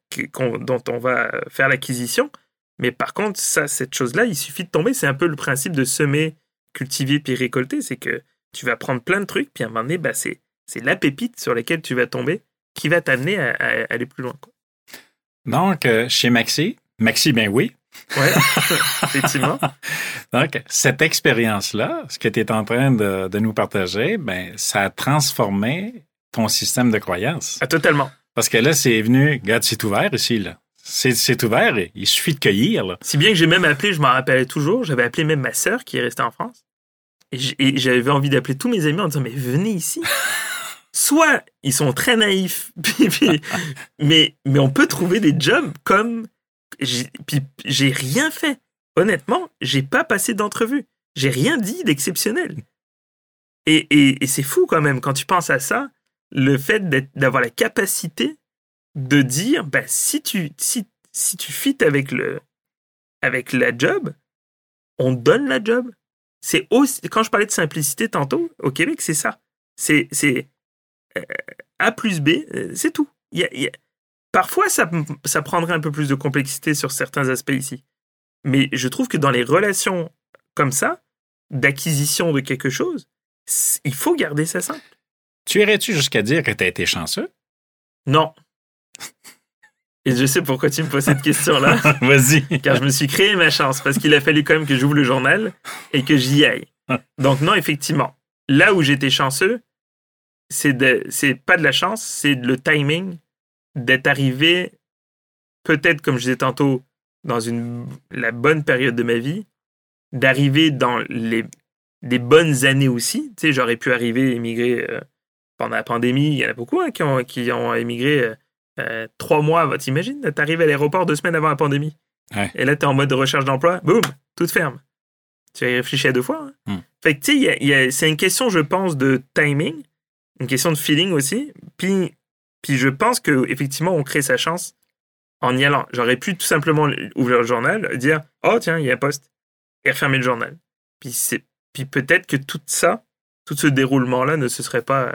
dont on va faire l'acquisition. Mais par contre, ça, cette chose-là, il suffit de tomber. C'est un peu le principe de semer, cultiver puis récolter. C'est que tu vas prendre plein de trucs, puis à un moment donné, bah, c'est, c'est la pépite sur laquelle tu vas tomber qui va t'amener à, aller plus loin. Donc, euh, chez Maxi, Maxi, ben oui. Oui, effectivement. Donc, cette expérience-là, ce que tu es en train de, de, nous partager, ben, ça a transformé ton système de croyance. Ah, totalement. Parce que là, c'est venu, regarde, c'est ouvert ici, là. C'est ouvert, il suffit de cueillir. Là. Si bien que j'ai même appelé, je m'en rappelais toujours, j'avais appelé même ma sœur qui est restée en France. Et j'avais envie d'appeler tous mes amis en disant, mais venez ici. Soit ils sont très naïfs, mais, mais on peut trouver des jobs comme... Puis j'ai rien fait. Honnêtement, j'ai pas passé d'entrevue. J'ai rien dit d'exceptionnel. Et, et, c'est fou quand même, quand tu penses à ça, le fait d'avoir la capacité de dire bah, si tu si, si tu fites avec le avec la job, on donne la job. C'est aussi quand je parlais de simplicité tantôt au Québec, c'est ça. C'est c'est euh, A plus B, euh, c'est tout. Parfois, ça, ça prendrait un peu plus de complexité sur certains aspects ici. Mais je trouve que dans les relations comme ça, d'acquisition de quelque chose, il faut garder ça simple. Tu irais-tu jusqu'à dire que tu as été chanceux? Non. Et je sais pourquoi tu me poses cette question-là. Vas-y. Car je me suis créé ma chance, parce qu'il a fallu quand même que j'ouvre le journal et que j'y aille. Donc non, effectivement, là où j'étais chanceux, c'est c'est pas de la chance, c'est le timing d'être arrivé, peut-être comme je disais tantôt, dans une, la bonne période de ma vie, d'arriver dans les, des bonnes années aussi. Tu sais, j'aurais pu arriver, émigrer euh, pendant la pandémie. Il y en a beaucoup hein, qui, ont, qui ont émigré euh, euh, trois mois, t'imagines, t'arrives à l'aéroport deux semaines avant la pandémie. Et là, t'es en mode de recherche d'emploi, boum, tout ferme. Tu as réfléchi à deux fois. Hein. Hmm. Fait que, tu sais, c'est une question, je pense, de timing, une question de feeling aussi. Puis, je pense qu'effectivement, on crée sa chance en y allant. J'aurais pu tout simplement ouvrir le journal, dire Oh, tiens, il y a un poste, et refermer le journal. Puis, puis peut-être que tout ça, tout ce déroulement-là ne se serait pas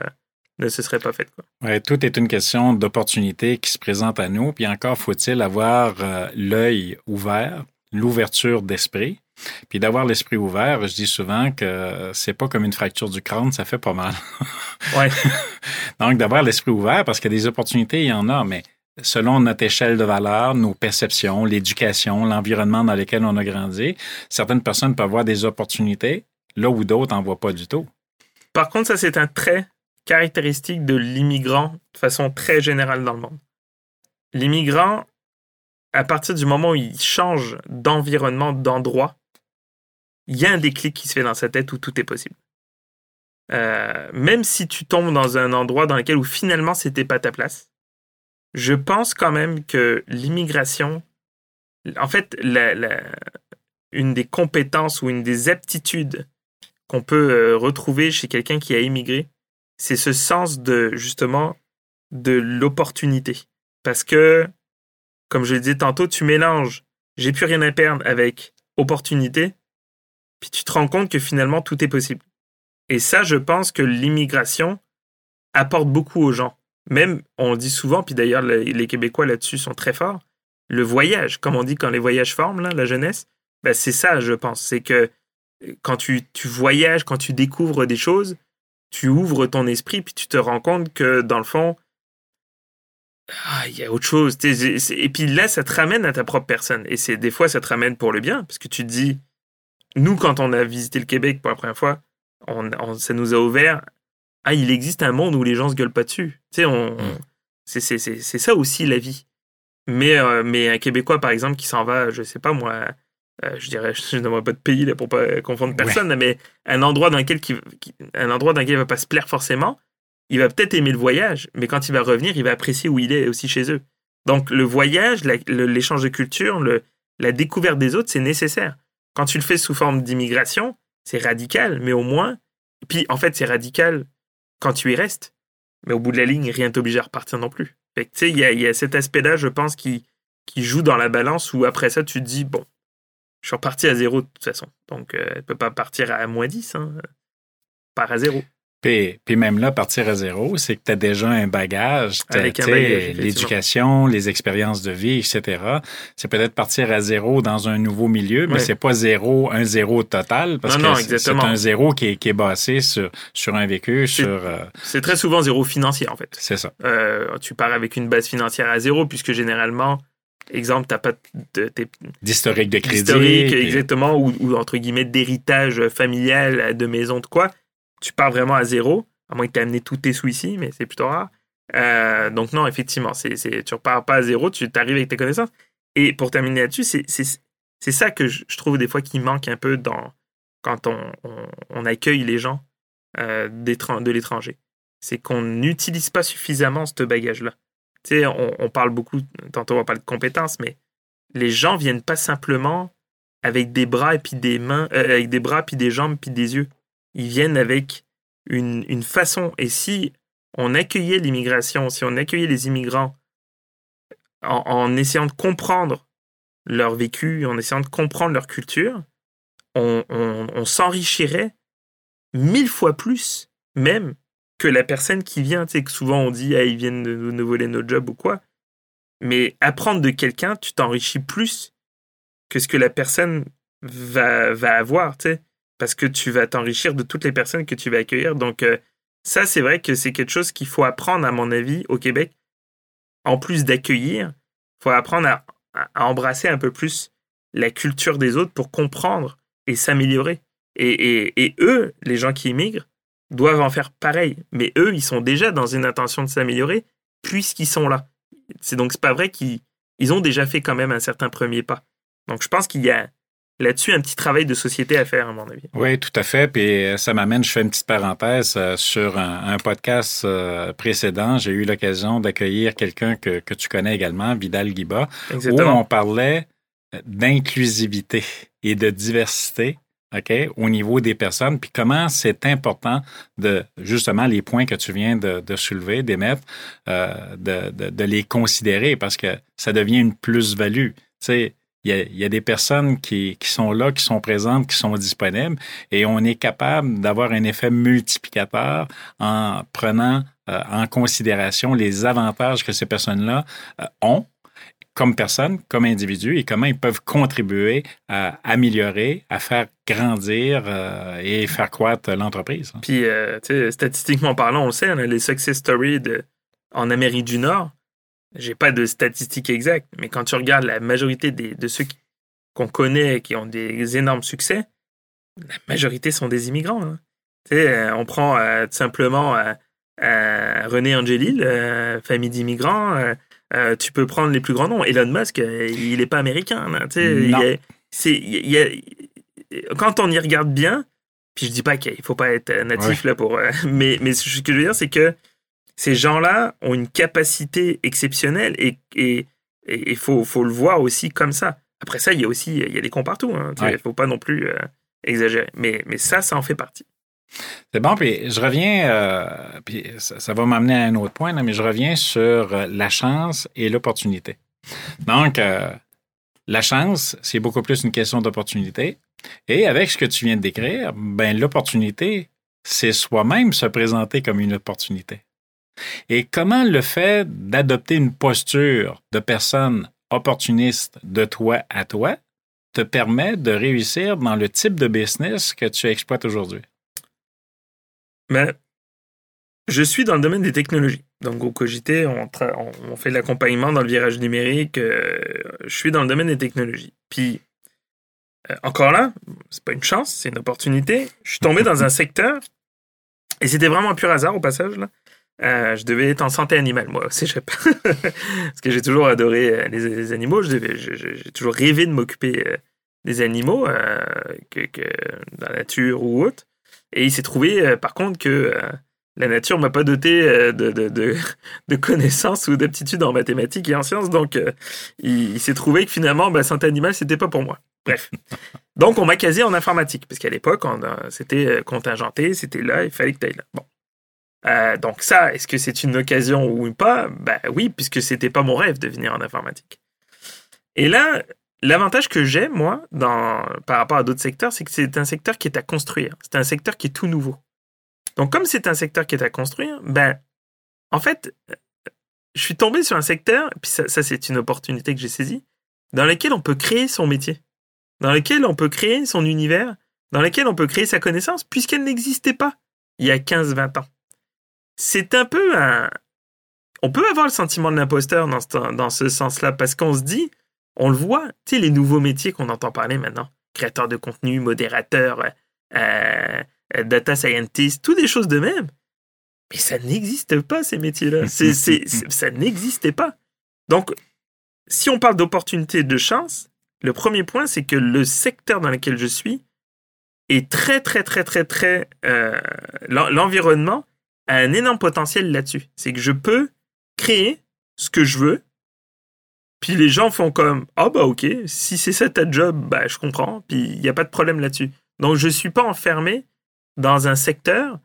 ne se serait pas fait. Quoi. tout est une question d'opportunité qui se présente à nous, puis encore faut-il avoir euh, l'œil ouvert, l'ouverture d'esprit. Puis d'avoir l'esprit ouvert, je dis souvent que c'est pas comme une fracture du crâne, ça fait pas mal. ouais. Donc d'avoir l'esprit ouvert, parce que des opportunités, il y en a, mais selon notre échelle de valeur, nos perceptions, l'éducation, l'environnement dans lequel on a grandi, certaines personnes peuvent avoir des opportunités là où d'autres n'en voient pas du tout. Par contre, ça, c'est un trait caractéristique de l'immigrant de façon très générale dans le monde. L'immigrant, à partir du moment où il change d'environnement, d'endroit, il y a un déclic qui se fait dans sa tête où tout est possible. Euh, même si tu tombes dans un endroit dans lequel où finalement c'était pas ta place, je pense quand même que l'immigration, en fait, une des compétences ou une des aptitudes qu'on peut euh, retrouver chez quelqu'un qui a immigré, c'est ce sens de justement de l'opportunité. Parce que, comme je le disais tantôt, tu mélanges j'ai plus rien à perdre avec opportunité, puis tu te rends compte que finalement tout est possible. Et ça, je pense que l'immigration apporte beaucoup aux gens. Même, on dit souvent, puis d'ailleurs les Québécois là-dessus sont très forts, le voyage, comme on dit quand les voyages forment, la jeunesse, ben c'est ça, je pense. C'est que quand tu, voyages, quand tu découvres des choses, tu ouvres ton esprit, puis tu te rends compte que, dans le fond, ah, il y a autre chose. Et puis là, ça te ramène à ta propre personne. Et c'est des fois, ça te ramène pour le bien, parce que tu te dis, nous, quand on a visité le Québec pour la première fois, on, ça nous a ouvert. Ah, il existe un monde où les gens se gueulent pas dessus. Tu sais, on, mm. c'est ça aussi la vie. Mais, euh, mais un Québécois, par exemple, qui s'en va, je sais pas moi, euh, je dirais, je n'aimerais pas de pays là, pour pas confondre personne, mais un endroit dans lequel un endroit dans lequel il va pas se plaire forcément, il va peut-être aimer le voyage, mais quand il va revenir, il va apprécier où il est aussi chez eux. Donc le voyage, l'échange de culture, le, la découverte des autres, c'est nécessaire. Quand tu le fais sous forme d'immigration, c'est radical, mais au moins, puis en fait c'est radical quand tu y restes, mais au bout de la ligne, rien t'oblige à repartir non plus. Tu sais, il y a, cet aspect-là, je pense, qui, qui joue dans la balance où après ça, tu te dis, bon, je suis reparti à zéro de toute façon. Donc, euh, elle ne peut pas partir à moins 10, hein. part à zéro. Puis, même là, partir à zéro, c'est que tu as déjà un bagage, l'éducation, les expériences de vie, etc. C'est peut-être partir à zéro dans un nouveau milieu, mais c'est pas zéro, un zéro total, parce que c'est un zéro qui est, qui est basé sur, sur un vécu, sur... Euh, c'est très souvent zéro financier, en fait. C'est ça. Euh, tu pars avec une base financière à zéro, puisque généralement, exemple, tu n'as pas d'historique de crédit. D'historique, exactement, ou, ou, entre guillemets d'héritage familial, de maison, de quoi tu pars vraiment à zéro, à moins que tu aies amené tous tes sous ici, mais c'est plutôt rare. Euh, donc non, effectivement, c'est, c'est, tu repars pas à zéro, tu arrives avec tes connaissances. Et pour terminer là-dessus, c'est, c'est, ça que je, trouve des fois qui manque un peu dans, quand on, on, accueille les gens euh, de l'étranger. C'est qu'on n'utilise pas suffisamment ce bagage-là. Tu sais, on, parle beaucoup, tantôt on va parler de compétences, mais les gens viennent pas simplement avec des bras et puis des mains, euh, avec des bras puis des jambes puis des yeux ils viennent avec une, façon. Et si on accueillait l'immigration, si on accueillait les immigrants en, essayant de comprendre leur vécu, en essayant de comprendre leur culture, on, s'enrichirait mille fois plus, même, que la personne qui vient. Tu sais, que souvent on dit, ah, ils viennent nous voler nos jobs ou quoi. Mais apprendre de quelqu'un, tu t'enrichis plus que ce que la personne va, va avoir, parce que tu vas t'enrichir de toutes les personnes que tu vas accueillir. Donc, euh, ça, c'est vrai que c'est quelque chose qu'il faut apprendre, à mon avis, au Québec. En plus d'accueillir, il faut apprendre à, embrasser un peu plus la culture des autres pour comprendre et s'améliorer. Et, eux, les gens qui immigrent, doivent en faire pareil. Mais eux, ils sont déjà dans une intention de s'améliorer puisqu'ils sont là. C'est donc pas vrai qu'ils ont déjà fait quand même un certain premier pas. Donc je pense qu'il y a là-dessus un petit travail de société à faire, à mon avis. Oui, tout à fait. Puis euh, ça m'amène, je fais une petite parenthèse euh, sur un, podcast euh, précédent. J'ai eu l'occasion d'accueillir quelqu'un que, que, tu connais également, Vidal Guiba, où on parlait d'inclusivité et de diversité. OK, au niveau des personnes, puis comment c'est important de, justement, les points que tu viens de, de soulever, d'émettre, euh, de, de, de, les considérer parce que ça devient une plus-value. Tu sais, il y, a, des personnes qui, sont là, qui sont présentes, qui sont disponibles, et on est capable d'avoir un effet multiplicateur en prenant euh, en considération les avantages que ces personnes-là euh, ont comme personnes, comme individus, et comment ils peuvent contribuer à améliorer, à faire grandir euh, et faire croître l'entreprise. Puis, statistiquement parlant, on le sait, les success stories en Amérique du Nord j'ai pas de statistiques exactes, mais quand tu regardes la majorité des, de ceux qu'on connaît qui ont des énormes succès, la majorité sont des immigrants. Hein. Tu sais, euh, on prend euh, tout simplement euh, René Angelil, famille d'immigrants. tu peux prendre les plus grands noms. Elon Musk, il n'est pas américain. tu sais, quand on y regarde bien, puis je dis pas qu'il faut pas être natif là pour, mais, mais ce que je veux dire, c'est que ces gens-là ont une capacité exceptionnelle et il et, faut, faut, le voir aussi comme ça. Après ça, il y a aussi il y a des cons partout. Hein, il ne faut pas non plus euh, exagérer. Mais, mais ça, ça en fait partie. C'est bon, puis je reviens, euh, puis ça, va m'amener à un autre point, mais je reviens sur euh, la chance et l'opportunité. Donc, la chance, c'est beaucoup plus une question d'opportunité. Et avec ce que tu viens de décrire, ben l'opportunité, c'est soi-même se présenter comme une opportunité. Et comment le fait d'adopter une posture de personne opportuniste de toi à toi te permet de réussir dans le type de business que tu exploites aujourd'hui? Mais je suis dans le domaine des technologies. Donc, au Cogité, on, on, fait de l'accompagnement dans le virage numérique. Euh, je suis dans le domaine des technologies. Puis, euh, encore là, c'est pas une chance, c'est une opportunité. Je suis tombé dans un secteur, et c'était vraiment un pur hasard au passage, là, euh, je devais être en santé animale, moi sais pas. Parce que j'ai toujours adoré euh, les, animaux. J'ai toujours rêvé de m'occuper des animaux que, dans la nature ou autre. Et il s'est trouvé, par contre, que la nature m'a pas doté de, de, de, connaissances ou d'aptitudes en mathématiques et en sciences. Donc, il, s'est trouvé que finalement, bah, santé animale, c'était pas pour moi. Bref. Donc, on m'a casé en informatique, parce qu'à l'époque, c'était contingenté, c'était là, il fallait que tu ailles là. Bon. Euh, donc ça, est-ce que c'est une occasion ou pas? Ben oui, puisque c'était pas mon rêve de venir en informatique. Et là, l'avantage que j'ai, moi, dans, par rapport à d'autres secteurs, c'est que c'est un secteur qui est à construire. C'est un secteur qui est tout nouveau. Donc comme c'est un secteur qui est à construire, ben, en fait, je suis tombé sur un secteur, puis ça, ça c'est une opportunité que j'ai saisie, dans lequel on peut créer son métier, dans lequel on peut créer son univers, dans lequel on peut créer sa connaissance, puisqu'elle n'existait pas il y a 15-20 ans c'est un peu un. On peut avoir le sentiment de l'imposteur dans ce, dans ce sens-là, parce qu'on se dit, on le voit, tu sais, les nouveaux métiers qu'on entend parler maintenant, créateur de contenu, modérateur, euh, euh, data scientist, tout des choses de même. Mais ça n'existe pas, ces métiers-là. Ça n'existait pas. Donc, si on parle d'opportunité et de chance, le premier point, c'est que le secteur dans lequel je suis est très, très, très, très, très... Euh, l'environnement un énorme potentiel là-dessus. C'est que je peux créer ce que je veux, puis les gens font comme Ah oh bah ok, si c'est ça ta job, bah je comprends, puis il n'y a pas de problème là-dessus. Donc je ne suis pas enfermé dans un secteur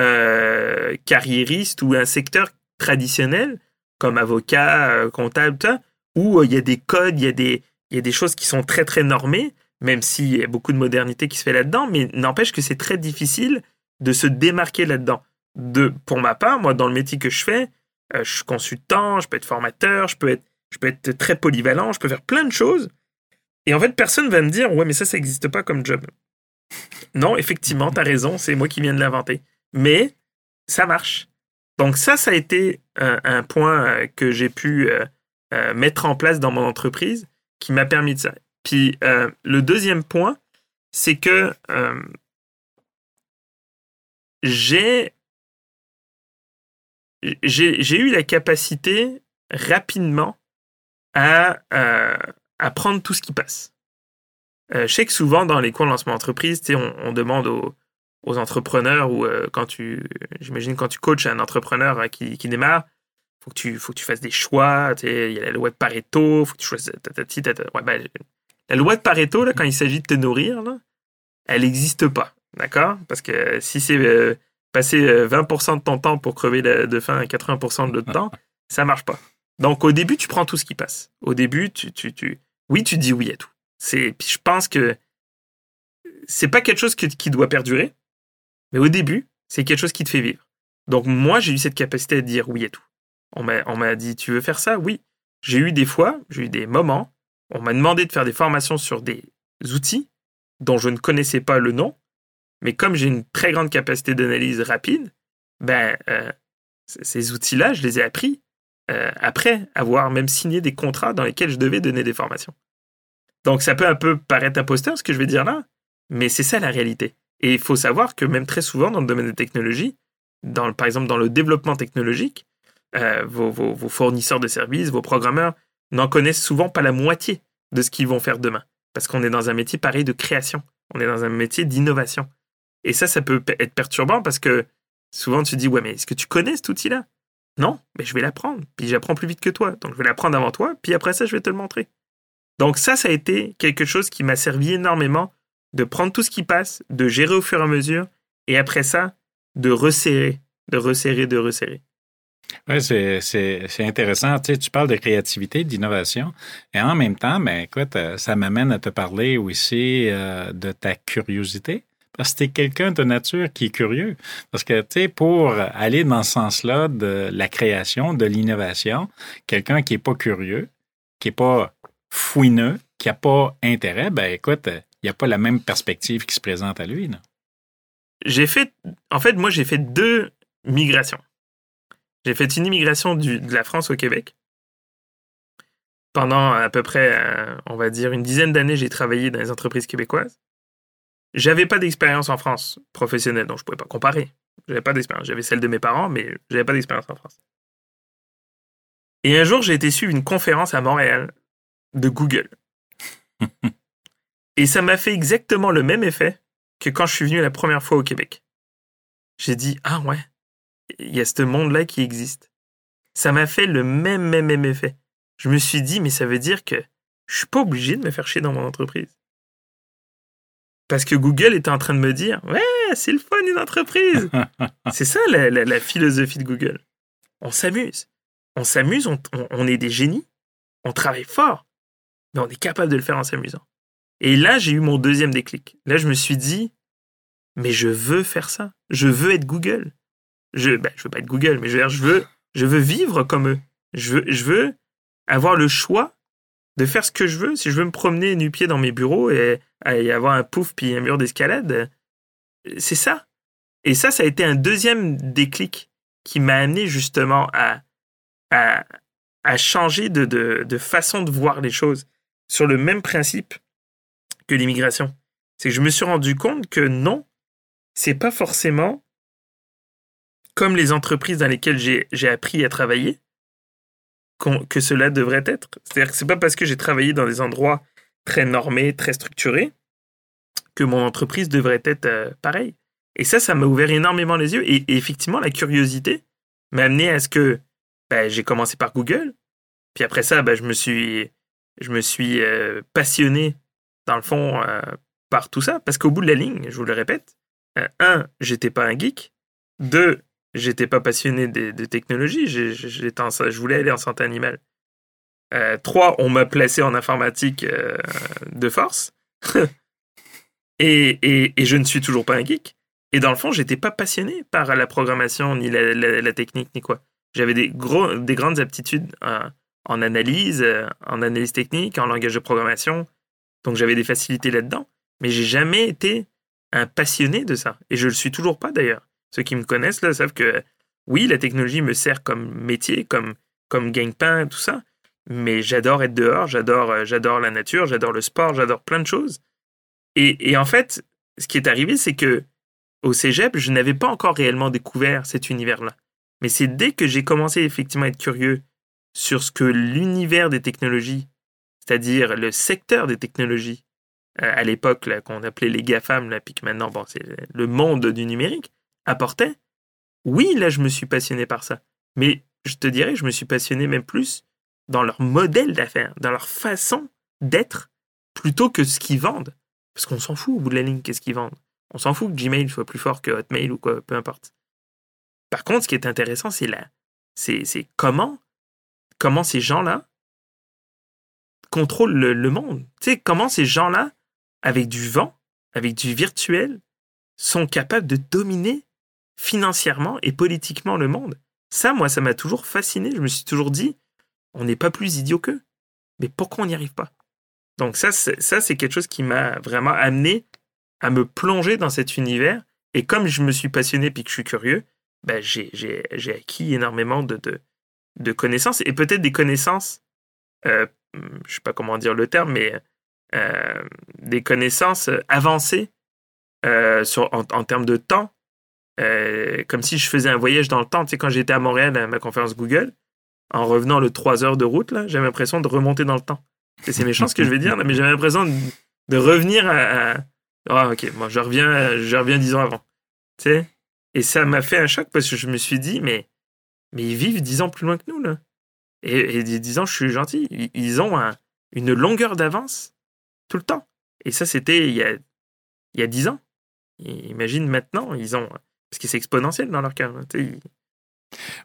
euh, carriériste ou un secteur traditionnel comme avocat, euh, comptable, où euh, il y a des codes, il y, a des, y a des choses qui sont très très normées, même s'il y a beaucoup de modernité qui se fait là-dedans, mais n'empêche que c'est très difficile de se démarquer là-dedans de, pour ma part, moi, dans le métier que je fais, euh, je suis consultant, je peux être formateur, je peux être, je peux être très polyvalent, je peux faire plein de choses. Et en fait, personne va me dire, ouais, mais ça, ça n'existe pas comme job. Non, effectivement, tu as raison, c'est moi qui viens de l'inventer. Mais ça marche. Donc ça, ça a été un, point euh, que j'ai pu euh, mettre en place dans mon entreprise qui m'a permis de ça. Puis le deuxième point, c'est que j'ai j'ai eu la capacité rapidement à, euh, prendre tout ce qui passe. Euh, je sais que souvent dans les cours de lancement d'entreprise, on, on demande aux, entrepreneurs ou euh, quand tu, j'imagine quand tu coaches un entrepreneur hein, qui, démarre, faut que tu, faut que tu fasses des choix. Il y a la loi de Pareto, faut que tu choisisses. Ben, la loi de Pareto, là, quand il s'agit de te nourrir, elle n'existe pas, d'accord? Parce que si c'est passer 20% euh, de ton temps pour crever de faim 80% de l'autre temps, ça marche pas. Donc au début, tu prends tout ce qui passe. Au début, tu, tu, tu... oui, tu dis oui à tout. C'est, puis je pense que c'est pas quelque chose qui doit perdurer, mais au début, c'est quelque chose qui te fait vivre. Donc moi, j'ai eu cette capacité à dire oui à tout. On m'a, on m'a dit, tu veux faire ça? Oui. J'ai eu des fois, j'ai eu des moments, on m'a demandé de faire des formations sur des outils dont je ne connaissais pas le nom, mais comme j'ai une très grande capacité d'analyse rapide, ben, euh, ces outils-là, je les ai appris euh, après avoir même signé des contrats dans lesquels je devais donner des formations. Donc ça peut un peu paraître imposteur ce que je vais dire là, mais c'est ça la réalité. Et il faut savoir que même très souvent dans le domaine des technologies, par exemple dans le développement technologique, euh, vos, fournisseurs de services, vos programmeurs n'en connaissent souvent pas la moitié de ce qu'ils vont faire demain. Parce qu'on est dans un métier pareil de création, on est dans un métier d'innovation. Et ça, ça peut être perturbant parce que souvent tu te dis, ouais, mais est-ce que tu connais cet outil-là? Non, mais je vais l'apprendre. Puis j'apprends plus vite que toi. Donc je vais l'apprendre avant toi. Puis après ça, je vais te le montrer. Donc ça, ça a été quelque chose qui m'a servi énormément de prendre tout ce qui passe, de gérer au fur et à mesure. Et après ça, de resserrer, de resserrer, de resserrer. Oui, c'est intéressant. Tu, sais, tu parles de créativité, d'innovation, et en même temps, ben, écoute, euh, ça m'amène à te parler aussi euh, de ta curiosité. Parce que tu quelqu'un de nature qui est curieux. Parce que, tu sais, pour aller dans ce sens-là de la création, de l'innovation, quelqu'un qui n'est pas curieux, qui n'est pas fouineux, qui n'a pas intérêt, ben écoute, il n'y a pas la même perspective qui se présente à lui. J'ai fait, en fait, moi, j'ai fait deux migrations. J'ai fait une immigration de la France au Québec. Pendant à peu près, euh, on va dire, une dizaine d'années, j'ai travaillé dans les entreprises québécoises. J'avais pas d'expérience en France professionnelle, donc je pouvais pas comparer. J'avais pas d'expérience. J'avais celle de mes parents, mais j'avais pas d'expérience en France. Et un jour, j'ai été suivre une conférence à Montréal de Google. Et ça m'a fait exactement le même effet que quand je suis venu la première fois au Québec. J'ai dit, ah ouais, il y a ce monde-là qui existe. Ça m'a fait le même, même, même effet. Je me suis dit, mais ça veut dire que je suis pas obligé de me faire chier dans mon entreprise. Parce que Google était en train de me dire, ouais, c'est le fun une entreprise. c'est ça la, philosophie de Google. On s'amuse. On s'amuse, on, est des génies, on travaille fort, mais on est capable de le faire en s'amusant. Et là, j'ai eu mon deuxième déclic. Là, je me suis dit, mais je veux faire ça. Je veux être Google. Je, ben, je veux pas être Google, mais je veux, je veux, je veux vivre comme eux. Je veux, je veux avoir le choix de faire ce que je veux. Si je veux me promener nu-pied dans mes bureaux et, avoir un pouf puis un mur d'escalade, c'est ça. Et ça, ça a été un deuxième déclic qui m'a amené justement à, à, changer de, façon de voir les choses sur le même principe que l'immigration. C'est que je me suis rendu compte que non, c'est pas forcément comme les entreprises dans lesquelles j'ai appris à travailler que cela devrait être. C'est-à-dire que c'est pas parce que j'ai travaillé dans des endroits très normés, très structurés, que mon entreprise devrait être euh, pareille. Et ça, ça m'a ouvert énormément les yeux. Et, effectivement, la curiosité m'a amené à ce que ben, j'ai commencé par Google. Puis après ça, ben, je me suis, euh, passionné, dans le fond, euh, par tout ça. Parce qu'au bout de la ligne, je vous le répète, un, j'étais pas un geek. Deux, j'étais pas passionné de, technologie, je voulais aller en santé animale. Euh, trois, on m'a placé en informatique euh, de force. et, et, je ne suis toujours pas un geek. Et dans le fond, j'étais pas passionné par la programmation, ni la, technique, ni quoi. J'avais des, des grandes aptitudes en analyse, en analyse technique, en langage de programmation. Donc j'avais des facilités là-dedans. Mais j'ai jamais été un passionné de ça. Et je le suis toujours pas d'ailleurs. Ceux qui me connaissent là savent que oui, la technologie me sert comme métier, comme, comme gagne-pain, tout ça, mais j'adore être dehors, j'adore, euh, j'adore la nature, j'adore le sport, j'adore plein de choses. Et, en fait, ce qui est arrivé, c'est que au cégep, je n'avais pas encore réellement découvert cet univers-là. Mais c'est dès que j'ai commencé effectivement à être curieux sur ce que l'univers des technologies, c'est-à-dire le secteur des technologies, euh, à l'époque qu'on appelait les GAFAM, là, puis que maintenant, bon, c'est le monde du numérique, apportait, oui, là, je me suis passionné par ça. Mais je te dirais, je me suis passionné même plus dans leur modèle d'affaires, dans leur façon d'être, plutôt que ce qu'ils vendent. Parce qu'on s'en fout au bout de la ligne, qu'est-ce qu'ils vendent. On s'en fout que Gmail soit plus fort que Hotmail ou quoi, peu importe. Par contre, ce qui est intéressant, c'est là, c'est, comment, comment ces gens-là contrôlent le, le monde. Tu sais, comment ces gens-là, avec du vent, avec du virtuel, sont capables de dominer financièrement et politiquement le monde. Ça, moi, ça m'a toujours fasciné. Je me suis toujours dit, on n'est pas plus idiot qu'eux. Mais pourquoi on n'y arrive pas? Donc ça, ça c'est quelque chose qui m'a vraiment amené à me plonger dans cet univers. Et comme je me suis passionné puis que je suis curieux, ben, j'ai acquis énormément de, de, connaissances et peut-être des connaissances, euh, je ne sais pas comment dire le terme, mais euh, des connaissances avancées euh, en, termes de temps euh, comme si je faisais un voyage dans le temps. Tu sais, quand j'étais à Montréal à ma conférence Google, en revenant le 3 heures de route, j'avais l'impression de remonter dans le temps. C'est méchant ce que je vais dire, mais j'avais l'impression de, revenir à, Ah, ok, moi, je reviens, je reviens dix ans avant. Tu sais? Et ça m'a fait un choc parce que je me suis dit, mais, mais ils vivent dix ans plus loin que nous, là. Et, et dix ans, je suis gentil. Ils ont une longueur d'avance tout le temps. Et ça, c'était il y a, il y a dix ans. imagine maintenant, ils ont parce que c'est exponentiel dans leur cas.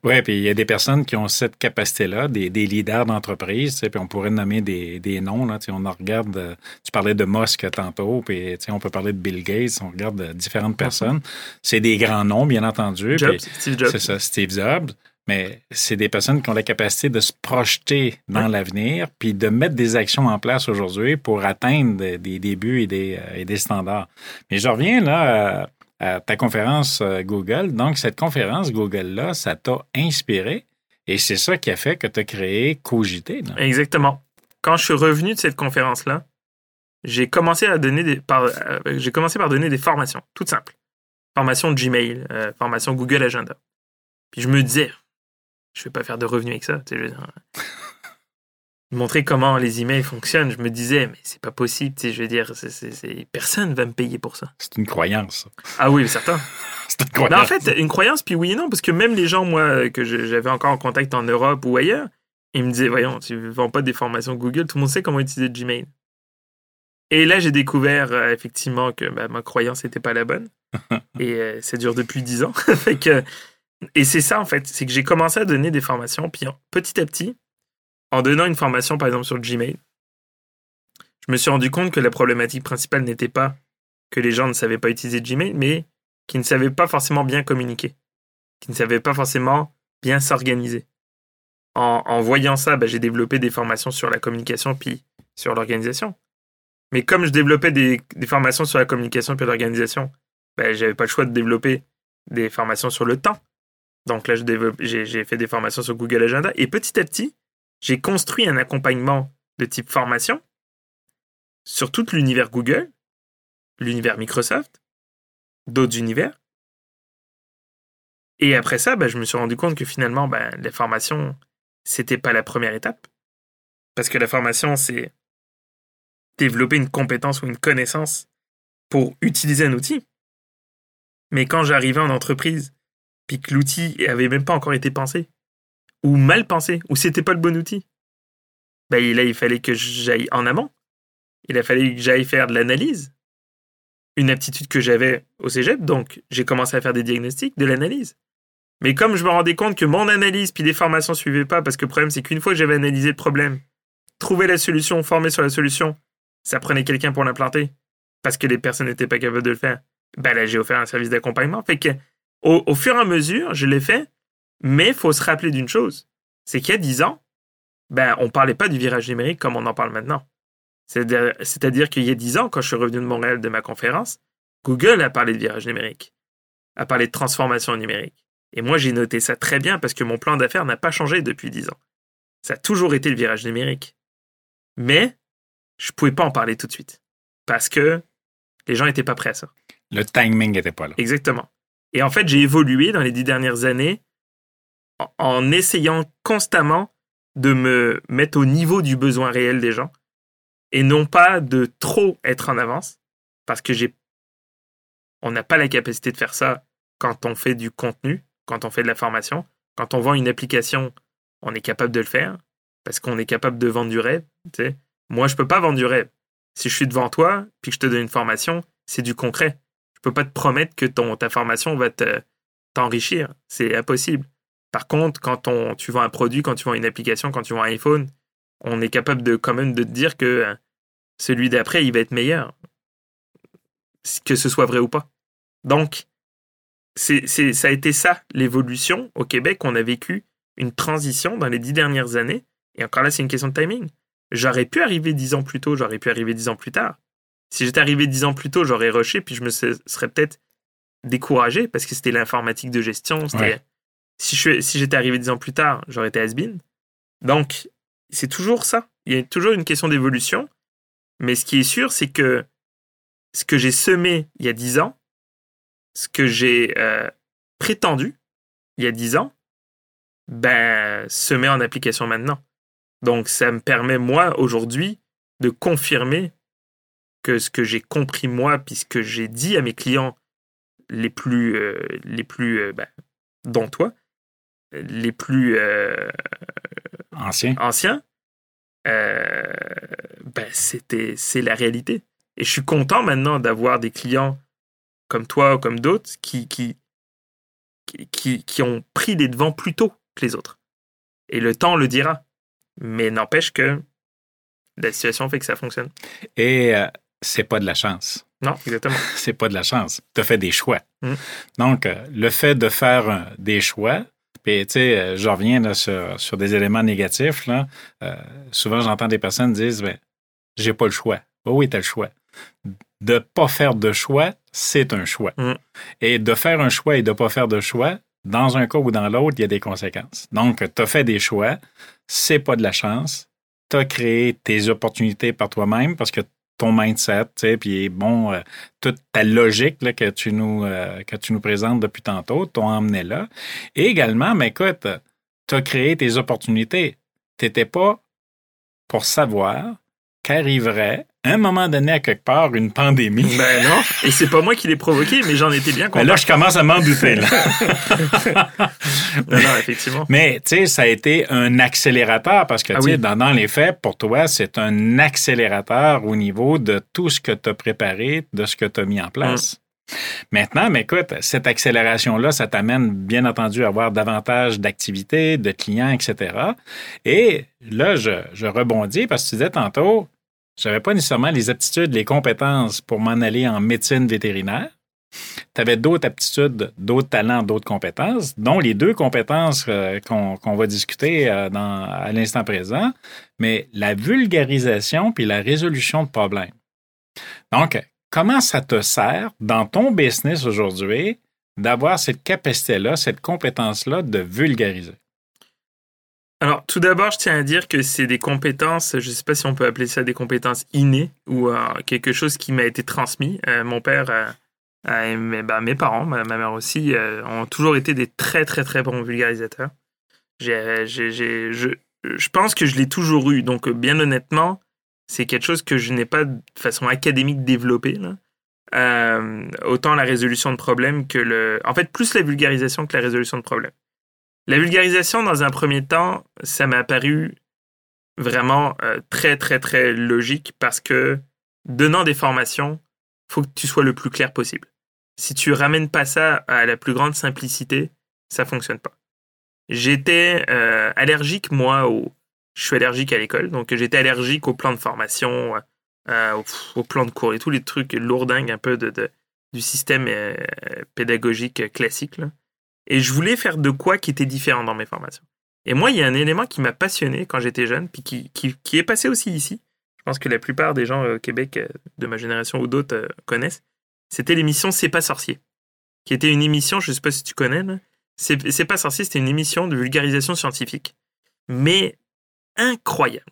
Oui, puis il y a des personnes qui ont cette capacité-là, des, leaders d'entreprise, puis on pourrait nommer des, des noms. Là, on en regarde, euh, tu parlais de Musk tantôt, puis on peut parler de Bill Gates, on regarde euh, différentes personnes. C'est des grands noms, bien entendu. Steve Jobs. C'est ça, Steve Jobs. Mais c'est des personnes qui ont la capacité de se projeter dans l'avenir, puis de mettre des actions en place aujourd'hui pour atteindre des, des, des buts et des, euh, et des standards. Mais je reviens là ta conférence euh, Google. Donc, cette conférence Google-là, ça t'a inspiré et c'est ça qui a fait que tu as créé Cogité. Exactement. Quand je suis revenu de cette conférence-là, j'ai commencé à donner des, par, euh, commencé par donner des formations, toutes simples. Formation Gmail, euh, formation Google Agenda. Puis je me disais, je vais pas faire de revenus avec ça. Sais, montrer comment les emails fonctionnent. Je me disais, mais c'est pas possible, tu sais, je veux dire, c'est, c'est- personne va me payer pour ça. C'est une croyance. Ah oui, certain. C'est une Mais en croyance. fait, une croyance, puis oui et non, parce que même les gens, moi, que j'avais encore en contact en Europe ou ailleurs, ils me disaient, voyons, tu vends pas des formations Google, tout le monde sait comment utiliser Gmail. Et là, j'ai découvert euh, effectivement que bah, ma croyance n'était pas la bonne. et euh, ça dure depuis dix ans. Fait que- et c'est ça, en fait, c'est que j'ai commencé à donner des formations, puis petit à petit, en donnant une formation, par exemple, sur Gmail, je me suis rendu compte que la problématique principale n'était pas que les gens ne savaient pas utiliser Gmail, mais qui ne savaient pas forcément bien communiquer, qui ne savaient pas forcément bien s'organiser. En, voyant ça, bah, j'ai développé des formations sur la communication puis sur l'organisation. Mais comme je développais des, formations sur la communication puis l'organisation, bah, j'avais pas le choix de développer des formations sur le temps. Donc là, j'ai fait des formations sur Google Agenda et petit à petit, j'ai construit un accompagnement de type formation sur tout l'univers Google, l'univers Microsoft, d'autres univers. Et après ça, bah, je me suis rendu compte que finalement, bah, la formation, c'était pas la première étape. Parce que la formation, c'est développer une compétence ou une connaissance pour utiliser un outil. Mais quand j'arrivais en entreprise, puis que l'outil avait même pas encore été pensé, ou mal pensé, ou c'était pas le bon outil, bah, là, il fallait que j'aille en amont. Il a fallu que j'aille faire de l'analyse, une aptitude que j'avais au cégep, donc j'ai commencé à faire des diagnostics, de l'analyse. Mais comme je me rendais compte que mon analyse puis les formations suivaient pas, parce que le problème c'est qu'une fois que j'avais analysé le problème, trouvé la solution, formé sur la solution, ça prenait quelqu'un pour l'implanter, parce que les personnes n'étaient pas capables de le faire. Ben là, j'ai offert un service d'accompagnement. Fait que, au fur et à mesure, je l'ai fait, mais il faut se rappeler d'une chose, c'est qu'il y a dix ans, ben, on parlait pas du virage numérique comme on en parle maintenant. C'est-à-dire qu'il y a dix ans, quand je suis revenu de Montréal de ma conférence, Google a parlé de virage numérique, a parlé de transformation numérique. Et moi, j'ai noté ça très bien parce que mon plan d'affaires n'a pas changé depuis dix ans. Ça a toujours été le virage numérique. Mais je pouvais pas en parler tout de suite parce que les gens n'étaient pas prêts à ça. Le timing n'était pas là. Exactement. Et en fait, j'ai évolué dans les dix dernières années en, essayant constamment de me mettre au niveau du besoin réel des gens et non pas de trop être en avance parce que j'ai on n'a pas la capacité de faire ça quand on fait du contenu, quand on fait de la formation, quand on vend une application, on est capable de le faire parce qu'on est capable de vendre du rêve, tu. Moi, je peux pas vendre du rêve. Si je suis devant toi puis que je te donne une formation, c'est du concret. Je peux pas te promettre que ton, ta formation va te, t'enrichir. C'est impossible. Par contre, quand tu vends un produit, quand tu vends une application, quand tu vends un iPhone, on est capable de quand même de te dire que euh, celui d'après, il va être meilleur. Que ce soit vrai ou pas. Donc, ça a été ça, l'évolution au Québec. On a vécu une transition dans les dix dernières années. Et encore là, c'est une question de timing. J'aurais pu arriver dix ans plus tôt, j'aurais pu arriver dix ans plus tard. Si j'étais arrivé dix ans plus tôt, j'aurais rushé, puis je me se- serais peut-être découragé parce que c'était l'informatique de gestion. Si, je, si j'étais arrivé dix ans plus tard, j'aurais été has-been. Donc, c'est toujours ça. Il y a toujours une question d'évolution. Mais ce qui est sûr, c'est que ce que j'ai semé il y a dix ans, ce que j'ai euh, prétendu il y a dix ans, ben, se met en application maintenant. Donc, ça me permet, moi, aujourd'hui, de confirmer que ce que j'ai compris, moi, puis ce que j'ai dit à mes clients les plus, euh, les plus euh, ben, dont toi, les plus euh, Ancien. anciens, euh, ben, c'était, c'est la réalité. Et je suis content maintenant d'avoir des clients comme toi ou comme d'autres qui, qui, qui, qui, ont pris les devants plus tôt que les autres. Et le temps le dira. Mais n'empêche que la situation fait que ça fonctionne. Et euh, c'est pas de la chance. Non, exactement. C'est pas de la chance. Tu as fait des choix. Mm. Donc, euh, le fait de faire des choix, puis tu sais, euh, je reviens là, sur, sur des éléments négatifs. Là. Euh, souvent, j'entends des personnes dire ben, j'ai pas le choix. Oh oui, tu as le choix. De pas faire de choix, c'est un choix. Mm. Et de faire un choix et de pas faire de choix, dans un cas ou dans l'autre, il y a des conséquences. Donc, tu as fait des choix, c'est pas de la chance. Tu as créé tes opportunités par toi-même parce que ton mindset, puis bon, euh, toute ta logique là, que, tu nous, euh, que tu nous présentes depuis tantôt, t'ont emmené là. Et également, mais écoute, tu as créé tes opportunités. Tu n'étais pas pour savoir qu'arriverait un moment donné à quelque part une pandémie. Ben non, et c'est pas moi qui l'ai provoqué, mais j'en étais bien content. Mais là, je commence à m'en douter. Là. non, non, effectivement. Mais tu sais, ça a été un accélérateur parce que Ah tu sais, oui. dans, dans les faits, pour toi, c'est un accélérateur au niveau de tout ce que tu as préparé, de ce que tu as mis en place. Maintenant, mais écoute, cette accélération-là, ça t'amène bien entendu à avoir davantage d'activités, de clients, etc. Et là, je, je rebondis parce que tu disais tantôt, j'avais pas nécessairement les aptitudes, les compétences pour m'en aller en médecine vétérinaire. Tu avais d'autres aptitudes, d'autres talents, d'autres compétences, dont les deux compétences euh, qu'on va discuter euh, à l'instant présent, mais la vulgarisation puis la résolution de problèmes. Donc, comment ça te sert dans ton business aujourd'hui d'avoir cette capacité-là, cette compétence-là de vulgariser? Alors, tout d'abord, je tiens à dire que c'est des compétences, je ne sais pas si on peut appeler ça des compétences innées ou euh, quelque chose qui m'a été transmis. Euh, mon père, euh, euh, mes, bah, mes parents, ma, mère aussi, ont toujours été des très, très, très bons vulgarisateurs. Je, pense que je l'ai toujours eu. Donc, bien honnêtement, c'est quelque chose que je n'ai pas de façon académique développé. Autant la résolution de problèmes que le. En fait, plus la vulgarisation que la résolution de problèmes. La vulgarisation, dans un premier temps, ça m'a paru vraiment euh, très, très, très logique parce que donnant des formations, faut que tu sois le plus clair possible. Si tu ramènes pas ça à la plus grande simplicité, ça fonctionne pas. J'étais euh, allergique, moi, au... je suis allergique à l'école, donc j'étais allergique au plan de formation, euh, au, plan de cours et tous les trucs lourdingues un peu de, du système pédagogique classique. Et je voulais faire de quoi qui était différent dans mes formations. Et moi, il y a un élément qui m'a passionné quand j'étais jeune, puis qui, qui, est passé aussi ici. Je pense que la plupart des gens au Québec euh, de ma génération ou d'autres euh, connaissent. C'était l'émission C'est pas sorcier, qui était une émission, je sais pas si tu connais. C'est pas sorcier, c'était une émission de vulgarisation scientifique. Mais incroyable.